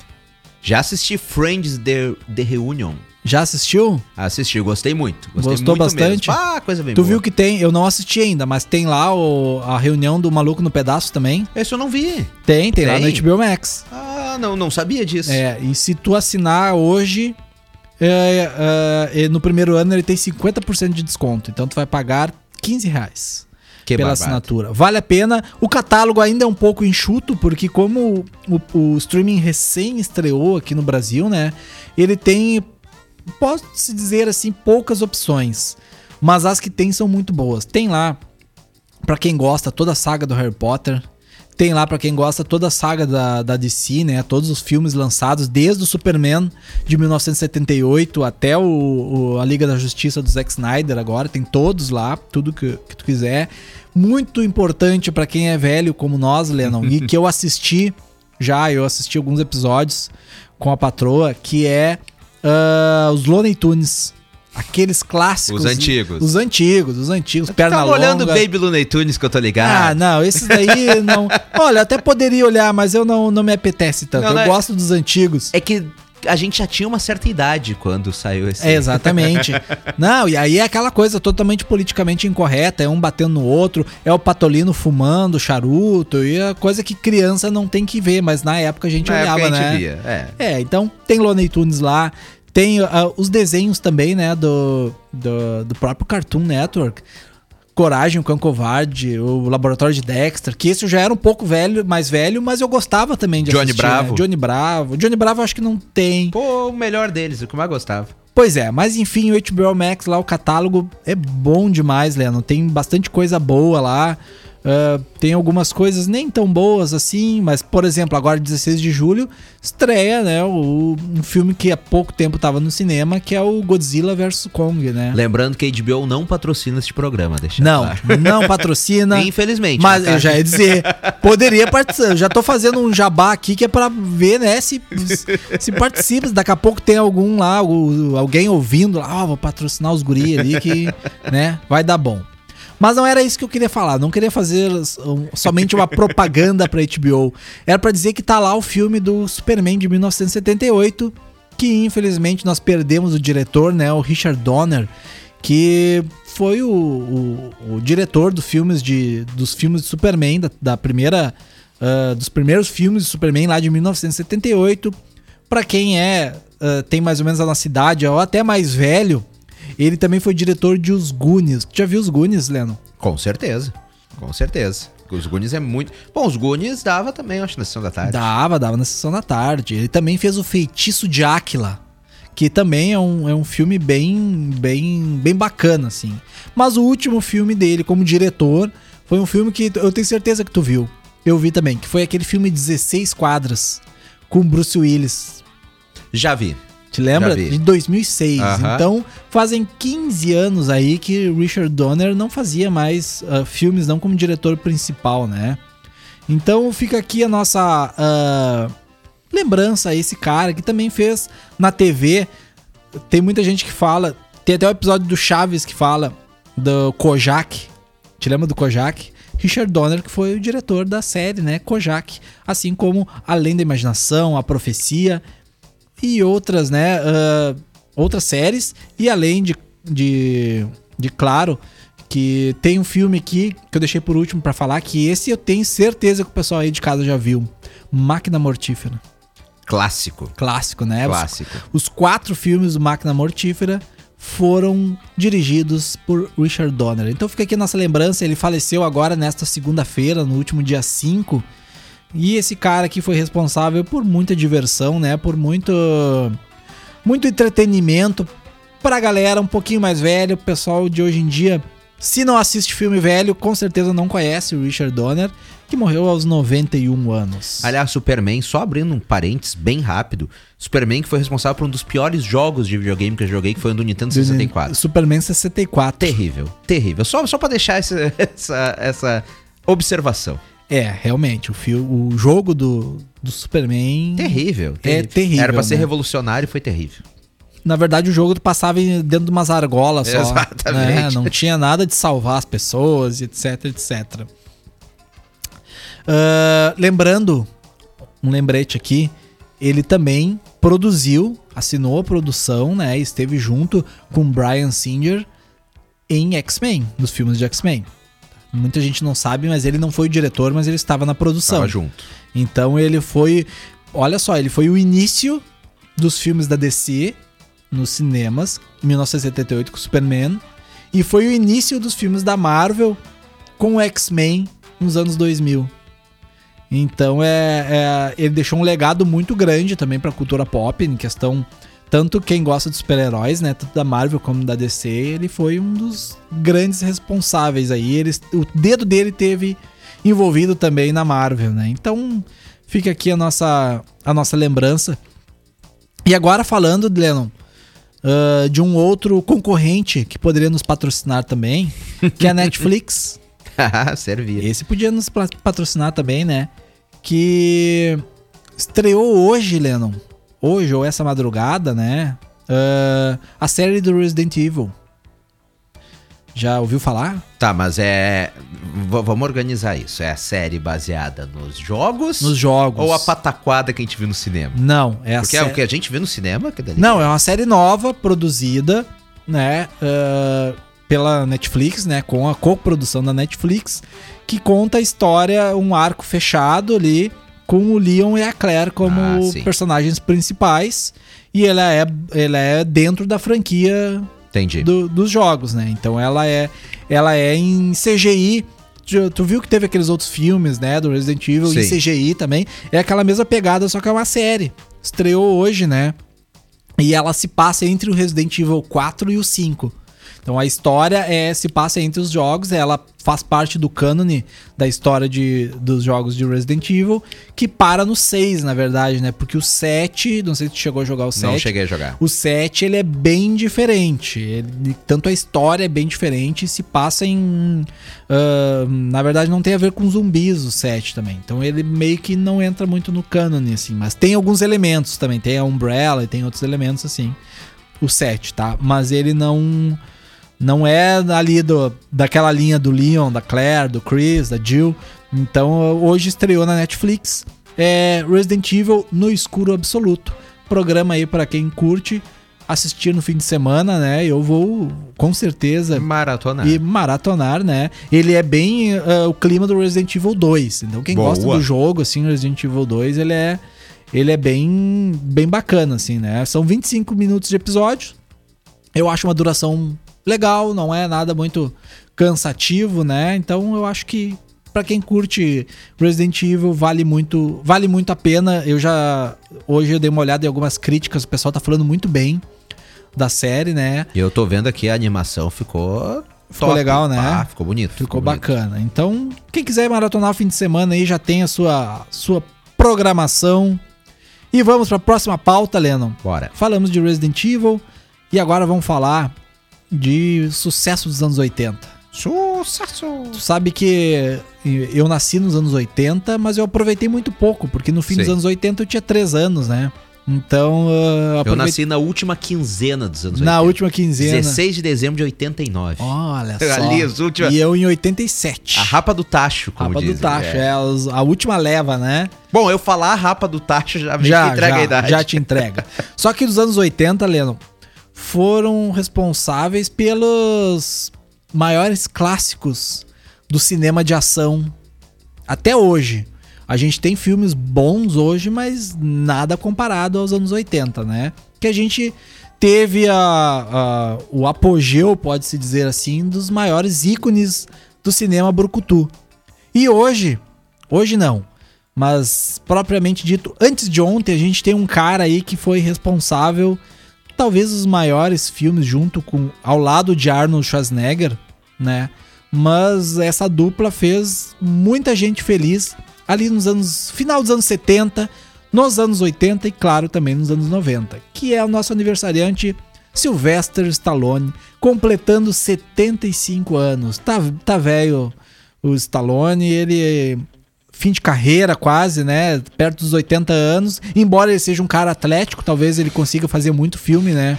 Já assisti Friends The, The Reunion. Já assistiu? Assisti, gostei muito. Gostei Gostou muito bastante? Mesmo. Ah, coisa bem Tu boa. viu que tem, eu não assisti ainda, mas tem lá o- a reunião do Maluco no Pedaço também? Esse eu não vi. Tem, tem, lá no Tem? HBO Max. Ah, não, não sabia disso. É, e se tu assinar hoje, é, é, é, no primeiro ano ele tem 50% de desconto. Então tu vai pagar 15 reais Que pela barbado. assinatura. Vale a pena. O catálogo ainda é um pouco enxuto, porque como o, o streaming recém estreou aqui no Brasil, né? Ele tem, posso-se dizer assim, poucas opções. Mas as que tem são muito boas. Tem lá, pra quem gosta, toda a saga do Harry Potter. Tem lá pra quem gosta toda a saga da, da DC, né? Todos os filmes lançados, desde o Superman de 1978 até o, o- a Liga da Justiça do Zack Snyder agora. Tem todos lá, tudo que, que tu quiser. Muito importante pra quem é velho como nós, Lennon, e *laughs* que eu assisti já, eu assisti alguns episódios com a patroa, que é ah, os Looney Tunes. Aqueles clássicos. Os antigos. Os antigos, os antigos. Perna Tá longa. olhando o Baby Looney Tunes que eu tô Ah, ligado. não, esses daí *laughs* não. Olha, até poderia olhar, mas eu não, não me apetece tanto. Não, eu não é- gosto dos antigos. É que a gente já tinha uma certa idade quando saiu esse. É, exatamente. *laughs* Não, e aí é aquela coisa totalmente politicamente incorreta, é um batendo no outro, é o patolino fumando charuto, e é coisa que criança não tem que ver, mas na época a gente Na olhava, época a gente né? via, é. É, então tem Looney Tunes lá, tem ah, os desenhos também, né, do, do, do próprio Cartoon Network. Coragem, o Cão Covarde, o Laboratório de Dexter, que esse eu já era um pouco velho, mais velho, mas eu gostava também de Johnny assistir, Bravo. né? Johnny Bravo. Johnny Bravo eu acho que não tem. Pô, o melhor deles, o que eu mais gostava. Pois é, mas enfim, o HBO Max lá, o catálogo é bom demais, Leandro. Tem bastante coisa boa lá. Ah, tem algumas coisas nem tão boas assim, mas, por exemplo, agora 16 de julho estreia, né, o, um filme que há pouco tempo tava no cinema, que é o Godzilla vs Kong, né? Lembrando que a HBO não patrocina este programa, deixa Não, claro. não *laughs* patrocina. Infelizmente. Mas né, eu já ia dizer, poderia participar. Já tô fazendo um jabá aqui que é pra ver, né, se, se participa. Daqui a pouco tem algum lá, alguém ouvindo lá, ó, vou patrocinar os guri ali que, né, vai dar bom. Mas não era isso que eu queria falar. Não queria fazer um, somente uma propaganda pra HBO. Era pra dizer que tá lá o filme do Superman de 1978, que infelizmente nós perdemos o diretor, né, o Richard Donner, que foi o, o- o diretor dos filmes de, dos filmes de Superman, da, da primeira, ah, dos primeiros filmes de Superman lá de 1978. Pra quem é ah, tem mais ou menos a nossa idade ou até mais velho, ele também foi diretor de Os Goonies. Tu já viu Os Goonies, Leno? Com certeza. Com certeza. Os Goonies é muito. Bom, os Goonies dava também, acho, na sessão da tarde. Dava, dava na sessão da tarde. Ele também fez o Feitiço de Áquila, que também é um, é um filme bem, bem, bem bacana, assim. Mas o último filme dele como diretor foi um filme que eu tenho certeza que tu viu. Eu vi também, que foi aquele filme 16 quadras com Bruce Willis. Já vi. Te lembra? De 2006. Aham. Então, fazem 15 anos aí que Richard Donner não fazia mais ah, filmes não como diretor principal, né? Então fica aqui a nossa ah, lembrança a esse cara que também fez na TV. Tem muita gente que fala. Tem até o episódio do Chaves que fala do Kojak. Te lembra do Kojak? Richard Donner, que foi o diretor da série, né? Kojak. Assim como Além da Imaginação, A Profecia e outras, né? ah, outras séries. E além de de, de claro que tem um filme aqui que eu deixei por último pra falar, que esse eu tenho certeza que o pessoal aí de casa já viu. Máquina Mortífera. Clássico. Clássico, né? Clássico. Os, quatro filmes do Máquina Mortífera foram dirigidos por Richard Donner. Então fica aqui a nossa lembrança, ele faleceu agora nesta segunda-feira, no último dia 5. E esse cara aqui foi responsável por muita diversão, né? Por muito muito entretenimento pra galera um pouquinho mais velha, o pessoal de hoje em dia, se não assiste filme velho, com certeza não conhece o Richard Donner, que morreu aos 91 anos. Aliás, Superman, só abrindo um parênteses bem rápido, Superman que foi responsável por um dos piores jogos de videogame que eu joguei, que foi o do Nintendo 64. Superman 64. Terrível, terrível. Só, só pra deixar essa, *laughs* essa, essa observação. É, realmente, o, fio, o jogo do, do Superman. Terrível, É terrível. Era pra ser né? revolucionário e foi terrível. Na verdade, o jogo passava dentro de umas argolas só. Exatamente. né? Não tinha nada de salvar as pessoas, etc, etc. Ah, lembrando, um lembrete aqui, ele também produziu, assinou a produção, né? Esteve junto com Brian Singer em X-Men, nos filmes de X-Men. Muita gente não sabe, mas ele não foi o diretor, mas ele estava na produção. Tava junto. Então ele foi. Olha só, ele foi o início dos filmes da DC nos cinemas, em 1978 com Superman. E foi o início dos filmes da Marvel com o X-Men nos anos 2000. Então é, é- ele deixou um legado muito grande também pra cultura pop em questão tanto quem gosta de super-heróis, né, tanto da Marvel como da DC, ele foi um dos grandes responsáveis aí. Ele, o dedo dele teve envolvido também na Marvel, né? Então fica aqui a nossa a nossa lembrança. E agora falando, Lennon, ah, de um outro concorrente que poderia nos patrocinar também, que é a Netflix. *laughs* Servia. Esse podia nos patrocinar também, né? Que estreou hoje, Lennon. Hoje ou essa madrugada, né? ah, a série do Resident Evil. Já ouviu falar? Tá, mas é. v- vamos organizar isso. É a série baseada nos jogos? Nos jogos. Ou a pataquada que a gente viu no cinema? Não, é a Porque é o que a gente viu no cinema? Que dali. Não, é uma série nova, produzida, né, ah, pela Netflix, né, com a co-produção da Netflix, que conta a história, um arco fechado ali, com o Leon e a Claire como Ah, personagens principais, e ela é, ela é dentro da franquia do- dos jogos, né, então ela é, ela é em CGI, Tu- Tu viu que teve aqueles outros filmes, né, do Resident Evil em Sim. CGI também. É aquela mesma pegada, só que é uma série. Estreou hoje, né? E ela se passa entre o Resident Evil 4 e o 5. Então a história é se passa entre os jogos, ela faz parte do cânone da história de, dos jogos de Resident Evil, que para no 6, na verdade, né? Porque o 7, não sei se tu chegou a jogar o 7. Não cheguei a jogar. O 7 ele é bem diferente. Ele- tanto a história é bem diferente, se passa em. ah, na verdade, não tem a ver com zumbis o 7 também. Então ele meio que não entra muito no cânone, assim. Mas tem alguns elementos também. Tem a Umbrella e tem outros elementos assim. O 7, tá? Mas ele não. Não é ali do, daquela linha do Leon, da Claire, do Chris, da Jill. Então hoje estreou na Netflix. É Resident Evil no escuro absoluto. Programa aí pra quem curte assistir no fim de semana, né? Eu vou com certeza Maratonar. e maratonar, né? Ele é bem ah, o clima do Resident Evil 2. Então quem Boa. gosta do jogo assim, Resident Evil 2, ele é ele é bem bem bacana assim, né? São 25 minutos de episódio. Eu acho uma duração legal, não é nada muito cansativo, né? Então eu acho que pra quem curte Resident Evil vale muito, vale muito a pena. Eu já hoje eu dei uma olhada em algumas críticas, o pessoal tá falando muito bem da série, né? E eu tô vendo aqui a animação ficou. Ficou top. legal, né? Ah, ficou bonito. Ficou bonito. bacana. Então, quem quiser maratonar o fim de semana aí já tem a sua sua programação. E vamos pra próxima pauta, Lennon. Bora. Falamos de Resident Evil e agora vamos falar de sucesso dos anos 80. Sucesso! Tu sabe que eu nasci nos anos 80, mas eu aproveitei muito pouco, porque no fim dos Sim. anos 80 eu tinha 3 anos, né? Então, uh, Eu aproveitei- nasci na última quinzena dos anos na 80. última quinzena. 16 de dezembro de 89. Olha *laughs* só. Ali, as últimas- E eu em 87. A rapa do tacho, como Rapa do dizem. tacho, É. é, a última leva, né? Bom, eu falar rapa do tacho já, me já, entrega já, a idade. já te entrega. *laughs* Só que nos anos 80, Leno, foram responsáveis pelos maiores clássicos do cinema de ação até hoje. A gente tem filmes bons hoje, mas nada comparado aos anos 80, né? Que a gente teve a, a- o apogeu, pode-se dizer assim, dos maiores ícones do cinema brucutu. E hoje, hoje não, mas propriamente dito, antes de ontem, a gente tem um cara aí que foi responsável, talvez os maiores filmes junto com ao lado de Arnold Schwarzenegger, né? Mas essa dupla fez muita gente feliz ali nos anos final dos anos 70, nos anos 80 e claro também nos anos 90, que é o nosso aniversariante Sylvester Stallone, completando 75 anos. Tá tá velho o Stallone, ele fim de carreira quase, né? Perto dos 80 anos. Embora ele seja um cara atlético, talvez ele consiga fazer muito filme, né?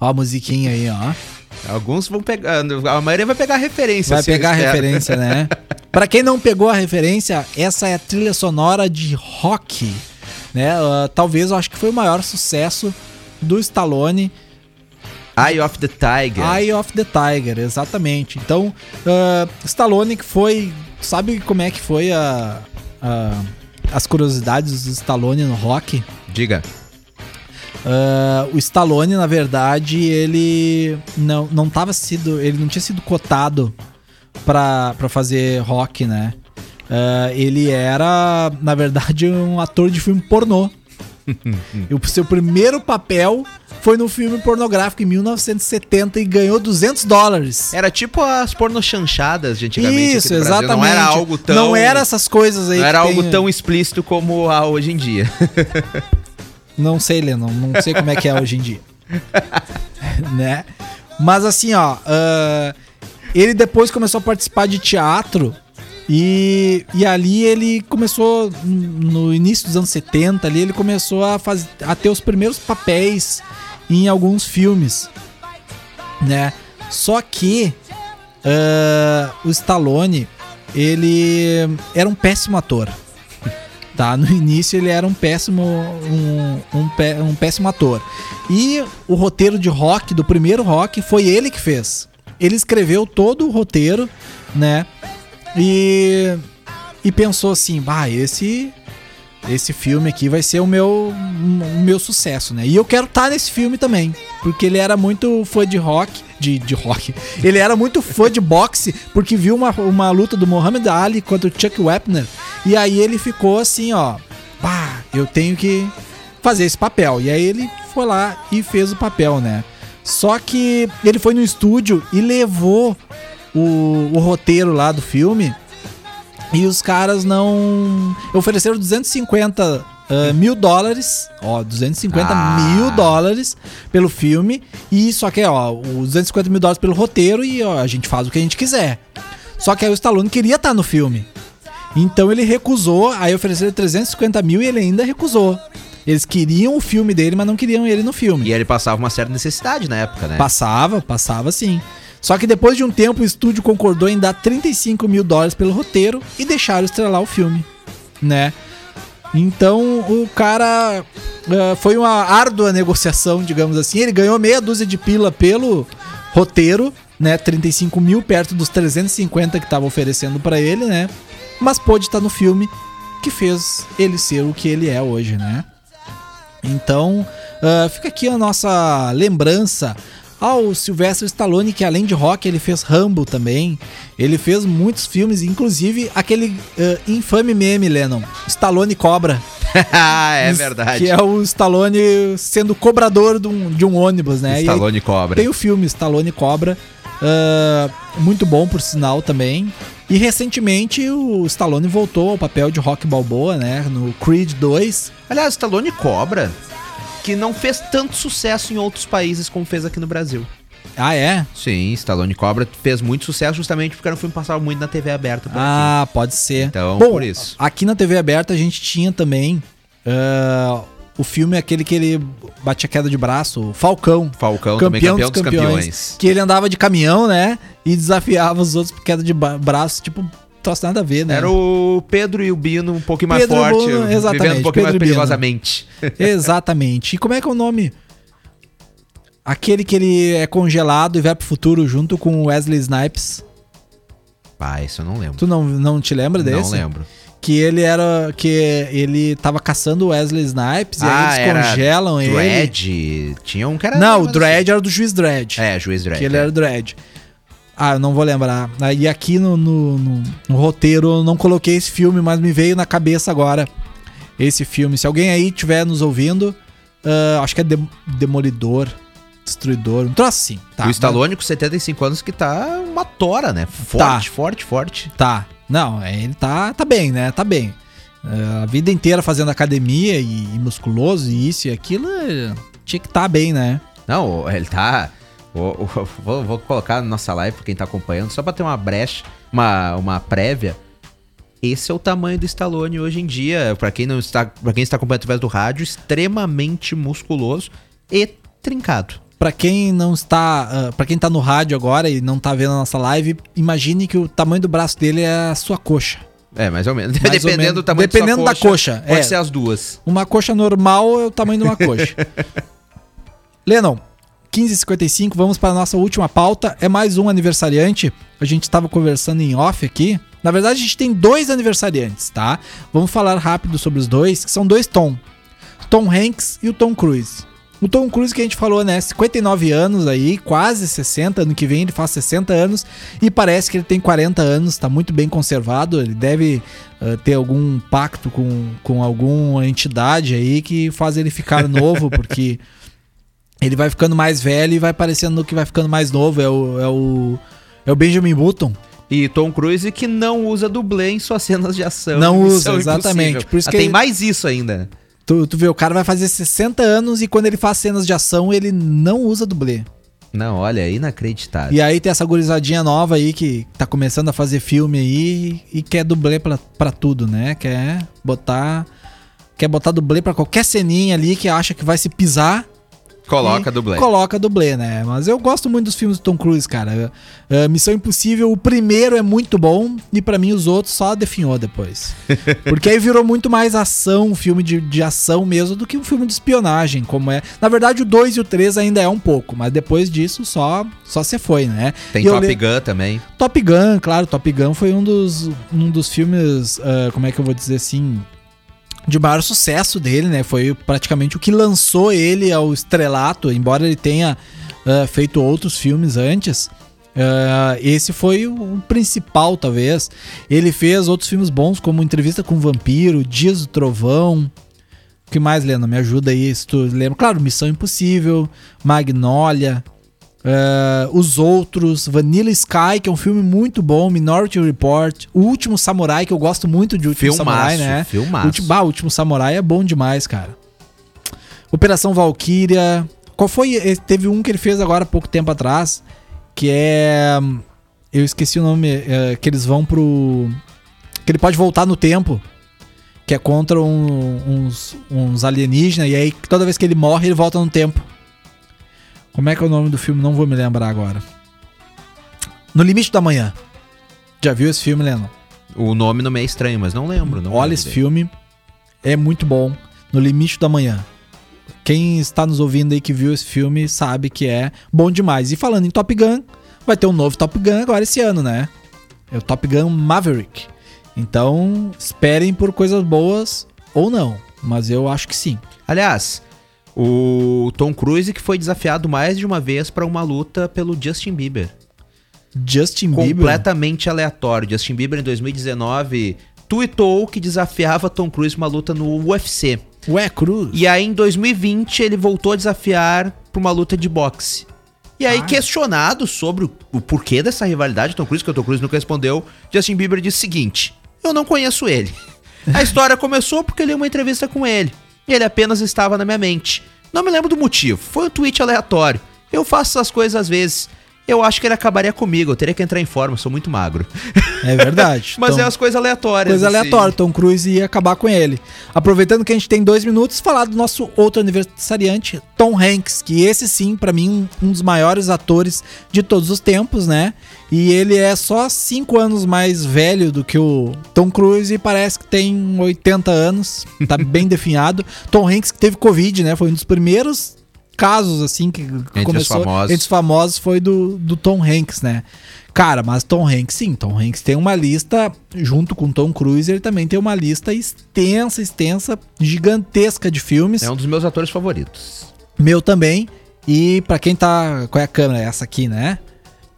Ó a musiquinha aí, ó. Alguns vão pegar. A maioria vai pegar referência. Vai assim, pegar a espero. referência, né? *laughs* Pra quem não pegou a referência, essa é a trilha sonora de rock, né? Ah, talvez eu acho que foi o maior sucesso do Stallone. Eye of the Tiger. Eye of the Tiger, exatamente. Então, ah, Stallone que foi. Sabe como é que foi a, a- as curiosidades do Stallone no rock? Diga. Ah, o Stallone, na verdade, ele não, não tava sido. Ele não tinha sido cotado pra, pra fazer rock, né? Ah, ele era, na verdade, um ator de filme pornô. *laughs* E o seu primeiro papel foi no filme pornográfico em 1970 e ganhou 200 dólares. Era tipo as pornochanchadas de antigamente. Isso, Brasil. exatamente. Não era algo tão. Não era essas coisas aí Não era algo tem- tão explícito como há hoje em dia. *laughs* Não sei, Lennon, não sei como é que é hoje em dia. *laughs* né? Mas assim, ó, ah, ele depois começou a participar de teatro e, e ali ele começou, no início dos anos 70, ali ele começou a, faz, a ter os primeiros papéis em alguns filmes, né? Só que ah, o Stallone, ele era um péssimo ator. Tá, no início ele era um péssimo um, um, pé- um péssimo ator. E o roteiro de rock, do primeiro rock, foi ele que fez. Ele escreveu todo o roteiro, né? E, e pensou assim, bah, esse esse filme aqui vai ser o meu o meu sucesso, né? E eu quero estar nesse filme também, porque ele era muito fã de rock, de, de rock. *laughs* Ele era muito fã de boxe, porque viu uma, uma luta do Muhammad Ali contra o Chuck Wepner, e aí ele ficou assim, ó, pá, eu tenho que fazer esse papel. E aí ele foi lá e fez o papel, né? Só que ele foi no estúdio e levou o, o roteiro lá do filme e os caras não. Ofereceram 250 ah, mil dólares. Ó, 250 Ah. mil dólares pelo filme. E só que, ó, os 250 mil dólares pelo roteiro e ó, a gente faz o que a gente quiser. Só que aí o Stallone queria estar no filme. Então ele recusou, aí ofereceram 350 mil e ele ainda recusou. Eles queriam o filme dele, mas não queriam ele no filme. E ele passava uma certa necessidade na época, né? Passava, passava sim. Só que depois de um tempo o estúdio concordou em dar 35 mil dólares pelo roteiro e deixaram estrelar o filme, né? Então o cara ah, foi uma árdua negociação, digamos assim. Ele ganhou meia dúzia de pila pelo roteiro, né? 35 mil perto dos 350 que tava oferecendo pra ele, né? Mas pôde estar no filme que fez ele ser o que ele é hoje, né? Então, ah, fica aqui a nossa lembrança ao Sylvester Stallone, que além de rock, ele fez Rambo também. Ele fez muitos filmes, inclusive aquele ah, infame meme, Lennon, Stallone Cobra. *laughs* É verdade. Que é o Stallone sendo cobrador de um, de um ônibus, né? Stallone Cobra. Tem o filme Stallone Cobra, ah, muito bom por sinal também. E recentemente o Stallone voltou ao papel de Rock Balboa, né? No Creed 2. Aliás, Stallone Cobra, que não fez tanto sucesso em outros países como fez aqui no Brasil. Ah, é? Sim, Stallone Cobra fez muito sucesso justamente porque era um filme que passava muito na TV aberta. por aqui. Ah, pode ser. Então, Bom, por isso. Aqui na TV aberta a gente tinha também ah, o filme aquele que ele batia queda de braço, o Falcão. Falcão também campeão dos campeões. Que ele andava de caminhão, né? E desafiava os outros por queda de braço, tipo, troço nada a ver, né? Era o Pedro e o Bino um pouquinho mais Pedro forte, exatamente, vivendo um pouquinho Pedro mais perigosamente. *laughs* Exatamente. E como é que é o nome? Aquele que ele é congelado e vai pro futuro junto com o Wesley Snipes. Ah, isso eu não lembro. Tu não, não te lembra desse? Não lembro. Que ele era. Que ele tava caçando o Wesley Snipes e Ah, aí eles era congelam ele. Dredd. Tinha um cara. Não, o Dredd era do juiz Dredd. É, juiz Dredd. Que ele é. era o Dredd. Ah, eu não vou lembrar. E aqui no, no, no- no roteiro eu não coloquei esse filme, mas me veio na cabeça agora esse filme. Se alguém aí estiver nos ouvindo, ah, acho que é Dem- Demolidor, Destruidor, um troço assim. Tá, o Stallone com 75 anos que tá uma tora, né? Forte, forte, forte. Tá. Não, é, ele tá, tá bem, né? Tá bem. É, a vida inteira fazendo academia e, e musculoso e isso e aquilo, tinha que estar bem, né? Não, ele tá. O- *laughs* Vou, vou colocar na nossa live pra quem tá acompanhando, só pra ter uma brecha, uma, uma prévia. Esse é o tamanho do Stallone hoje em dia. Pra quem não está, para quem está acompanhando através do rádio, extremamente musculoso e trincado. Pra quem não está, para quem tá no rádio agora e não tá vendo a nossa live, imagine que o tamanho do braço dele é a sua coxa. É, mais ou menos. *laughs* Mais ou Dependendo menos. do tamanho Dependendo da da sua coxa, Pode é. ser as duas. Uma coxa normal é o tamanho de uma coxa. *laughs* Lennon, 15h55, vamos para a nossa última pauta. É mais um aniversariante. A gente estava conversando em off aqui. Na verdade, a gente tem dois aniversariantes, tá? Vamos falar rápido sobre os dois, que são dois Tom. Tom Hanks e o Tom Cruise. O Tom Cruise que a gente falou, né? 59 anos aí, quase 60. Ano que vem ele faz 60 anos. E parece que ele tem 40 anos, tá muito bem conservado. Ele deve ah, ter algum pacto com, com alguma entidade aí que faz ele ficar *laughs* novo, porque ele vai ficando mais velho e vai parecendo que vai ficando mais novo. É o, é o, é o Benjamin Button. E Tom Cruise que não usa dublê em suas cenas de ação. Não Missão usa, exatamente. Impossível. Por isso Ah, que tem ele- mais isso ainda. Tu, tu vê, o cara vai fazer 60 anos e quando ele faz cenas de ação, ele não usa dublê. Não, olha, é inacreditável. E aí tem essa gurizadinha nova aí que tá começando a fazer filme aí e quer dublê pra, pra tudo, né? Quer botar. Quer botar dublê pra qualquer ceninha ali que acha que vai se pisar. Coloca e dublê. Coloca dublê, né? Mas eu gosto muito dos filmes do Tom Cruise, cara. Eh, Missão Impossível, o primeiro é muito bom e pra mim os outros só definhou depois. *laughs* Porque aí virou muito mais ação, um filme de, de ação mesmo, do que um filme de espionagem, como é. Na verdade, o 2 e o 3 ainda é um pouco, mas depois disso só só se foi, né? Tem E Top le- Gun também. Top Gun, claro, Top Gun foi um dos, um dos filmes, ah, como é que eu vou dizer assim, de maior sucesso dele, né? Foi praticamente o que lançou ele ao estrelato, embora ele tenha ah, feito outros filmes antes. ah, esse foi o, principal, talvez. Ele fez outros filmes bons, como Entrevista com o Vampiro, Dias do Trovão. O que mais, Lena? Me ajuda aí, se tu lembra. Claro, Missão Impossível, Magnolia, eh, Os Outros, Vanilla Sky, que é um filme muito bom, Minority Report, O Último Samurai, que eu gosto muito de Último Filmaço, Samurai, né? filmaço. Ulti- bah, o Último Samurai é bom demais, cara. Operação Valkyria. Qual foi? eh, Teve um que ele fez agora há pouco tempo atrás, que é. Eu esqueci o nome, eh, que eles vão pro. Que ele pode voltar no tempo. Que é contra um- uns, uns alienígenas, e aí toda vez que ele morre, ele volta no tempo. Como é que é o nome do filme? Não vou me lembrar agora. No Limite da Manhã. Já viu esse filme, Leno? O nome não me é estranho, mas não lembro. Não Olha lembro esse dele. filme. É muito bom. No Limite da Manhã. Quem está nos ouvindo aí que viu esse filme sabe que é bom demais. E falando em Top Gun, vai ter um novo Top Gun agora esse ano, né? É o Top Gun Maverick. Então, esperem por coisas boas ou não. Mas eu acho que sim. Aliás, o Tom Cruise que foi desafiado mais de uma vez pra uma luta pelo Justin Bieber. Justin Bieber. Completamente aleatório. Justin Bieber em 2019 tweetou que desafiava Tom Cruise uma luta no UFC. Ué, Cruz. E aí em 2020 ele voltou a desafiar pra uma luta de boxe. E aí, questionado sobre o, o porquê dessa rivalidade, Tom Cruise, que o Tom Cruise nunca respondeu, Justin Bieber disse o seguinte: Eu não conheço ele. *laughs* A história começou porque eu li uma entrevista com ele. Ele apenas estava na minha mente. Não me lembro do motivo. Foi um tweet aleatório. Eu faço essas coisas às vezes. Eu acho que ele acabaria comigo. Eu teria que entrar em forma. Eu sou muito magro. É verdade. *laughs* Mas Então- é umas coisas aleatórias. Coisa assim. aleatória, Tom Cruise ia acabar com ele. Aproveitando que a gente tem dois minutos, falar do nosso outro aniversariante, Tom Hanks, que esse sim, pra mim, um, um dos maiores atores de todos os tempos, né? E ele é só cinco anos mais velho do que o Tom Cruise e parece que tem 80 anos, tá bem *laughs* definhado. Tom Hanks que teve Covid, né? Foi um dos primeiros casos, assim, que os começou famosos. entre os famosos foi do, do Tom Hanks, né? Cara, mas Tom Hanks, sim, Tom Hanks tem uma lista, junto com Tom Cruise, ele também tem uma lista extensa, extensa, gigantesca de filmes. É um dos meus atores favoritos. Meu também. E pra quem tá. Qual é a câmera? Essa aqui, né?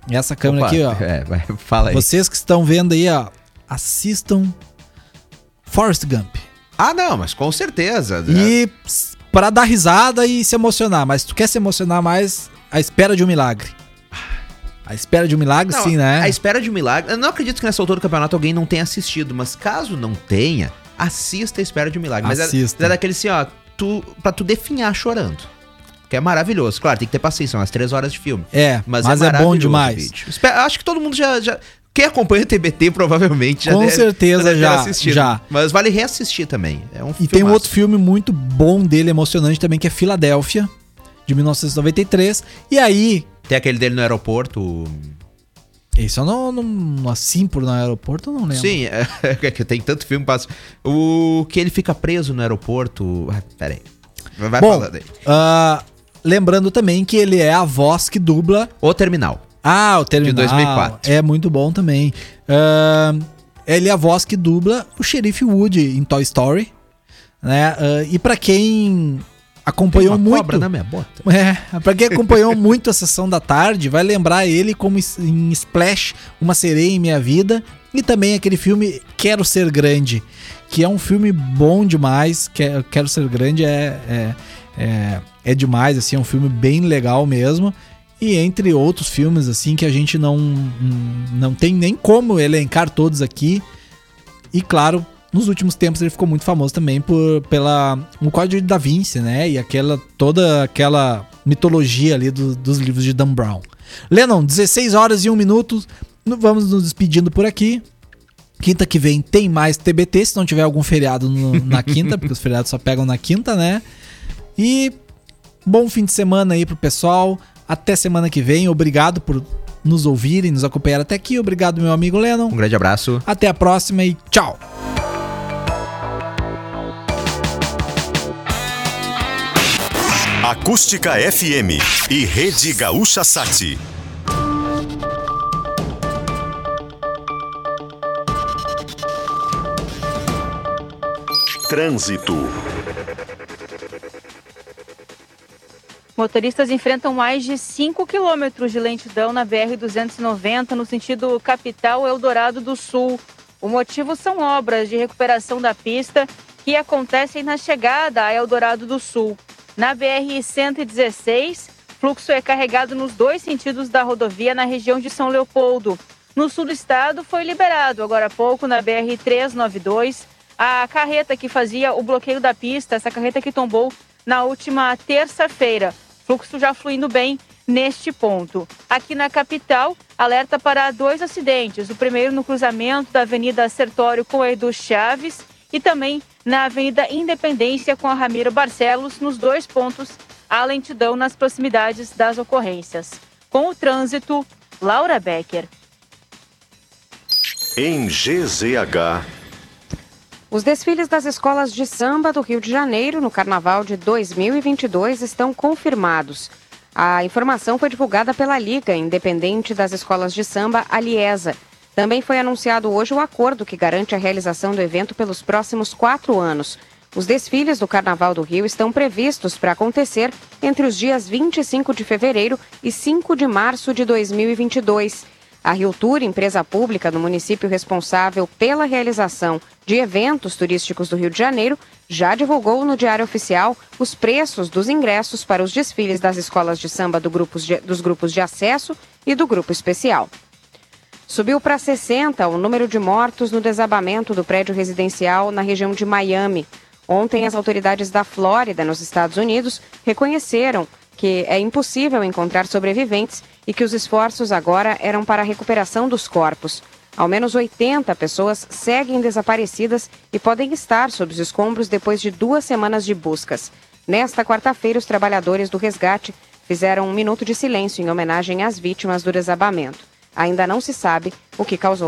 Essa câmera Opa, aqui, ó. *laughs* É, fala aí. Vocês que estão vendo aí, ó, assistam Forrest Gump. Ah, não, mas com certeza. E s- para dar risada e se emocionar, mas tu quer se emocionar mais, a espera de um milagre. A espera de um milagre, Não, sim, né? A espera de um milagre. Eu não acredito que nessa altura do campeonato alguém não tenha assistido, mas caso não tenha, assista a espera de um milagre. Mas é, Assista. é daquele assim, ó, tu, pra tu definhar chorando. Que é maravilhoso. Claro, tem que ter paciência, são umas três horas de filme. É, mas, é, bom maravilhoso o demais. vídeo. Espe- Acho que todo mundo já. já quem acompanha o TBT provavelmente já Com deve, certeza já, assistido. já. Mas vale reassistir também. É um E tem um outro filme muito bom dele, emocionante também, que é Filadélfia, de 1993. E aí. Tem aquele dele no aeroporto. Esse eu não, não assim por no aeroporto, eu não lembro. Sim, é, *laughs* que tem tanto filme passa. O que ele fica preso no aeroporto. Ah, pera aí. Vai Bom, falando aí. ah, lembrando também que ele é a voz que dubla. O Terminal. Ah, o Terminal. De 2004. É muito bom também. Ah, ele é a voz que dubla o Xerife Woody em Toy Story. Né? Ah, e pra quem acompanhou Tem uma muito. cobra na minha bota. *laughs* É, pra quem acompanhou muito a sessão da tarde, vai lembrar ele como em Splash, Uma Sereia em Minha Vida. E também aquele filme Quero Ser Grande, que é um filme bom demais. Que- Quero Ser Grande é, é, é, é demais, assim, é um filme bem legal mesmo. E entre outros filmes, assim, que a gente não, não tem nem como elencar todos aqui. E claro, nos últimos tempos ele ficou muito famoso também por pela o Código de Da Vinci, né? E aquela toda aquela mitologia ali do- dos livros de Dan Brown. Lennon, 16 horas e 1 minuto. Vamos nos despedindo por aqui. Quinta que vem tem mais TBT, se não tiver algum feriado no- na quinta, porque os feriados só pegam na quinta, né? E bom fim de semana aí pro pessoal. Até semana que vem. Obrigado por nos ouvirem, nos acompanhar até aqui. Obrigado, meu amigo Lennon. Um grande abraço. Até a próxima e tchau. Acústica FM e Rede Gaúcha Sati. Trânsito. Motoristas enfrentam mais de 5 quilômetros de lentidão na BR-290 no sentido capital Eldorado do Sul. O motivo são obras de recuperação da pista que acontecem na chegada a Eldorado do Sul. Na BR-116, fluxo é carregado nos dois sentidos da rodovia na região de São Leopoldo. No sul do estado foi liberado agora há pouco na BR-392 a carreta que fazia o bloqueio da pista, essa carreta que tombou na última terça-feira. Fluxo já fluindo bem neste ponto. Aqui na capital, alerta para dois acidentes. O primeiro no cruzamento da Avenida Sertório com a Edu Chaves e também na Avenida Independência com a Ramiro Barcelos, nos dois pontos, há lentidão nas proximidades das ocorrências. Com o trânsito, Laura Becker. Em GZH. Os desfiles das escolas de samba do Rio de Janeiro no Carnaval de 2022 estão confirmados. A informação foi divulgada pela Liga Independente das Escolas de Samba, a Liesa. Também foi anunciado hoje o acordo que garante a realização do evento pelos próximos quatro anos. Os desfiles do Carnaval do Rio estão previstos para acontecer entre os dias 25 de fevereiro e 5 de março de 2022. A Rio Tour, empresa pública do município responsável pela realização de eventos turísticos do Rio de Janeiro, já divulgou no Diário Oficial os preços dos ingressos para os desfiles das escolas de samba do grupos de- dos grupos de acesso e do grupo especial. Subiu para 60 o número de mortos no desabamento do prédio residencial na região de Miami. Ontem, as autoridades da Flórida, nos Estados Unidos, reconheceram que é impossível encontrar sobreviventes e que os esforços agora eram para a recuperação dos corpos. Ao menos 80 pessoas seguem desaparecidas e podem estar sob os escombros depois de duas semanas de buscas. Nesta quarta-feira, os trabalhadores do resgate fizeram um minuto de silêncio em homenagem às vítimas do desabamento. Ainda não se sabe o que causou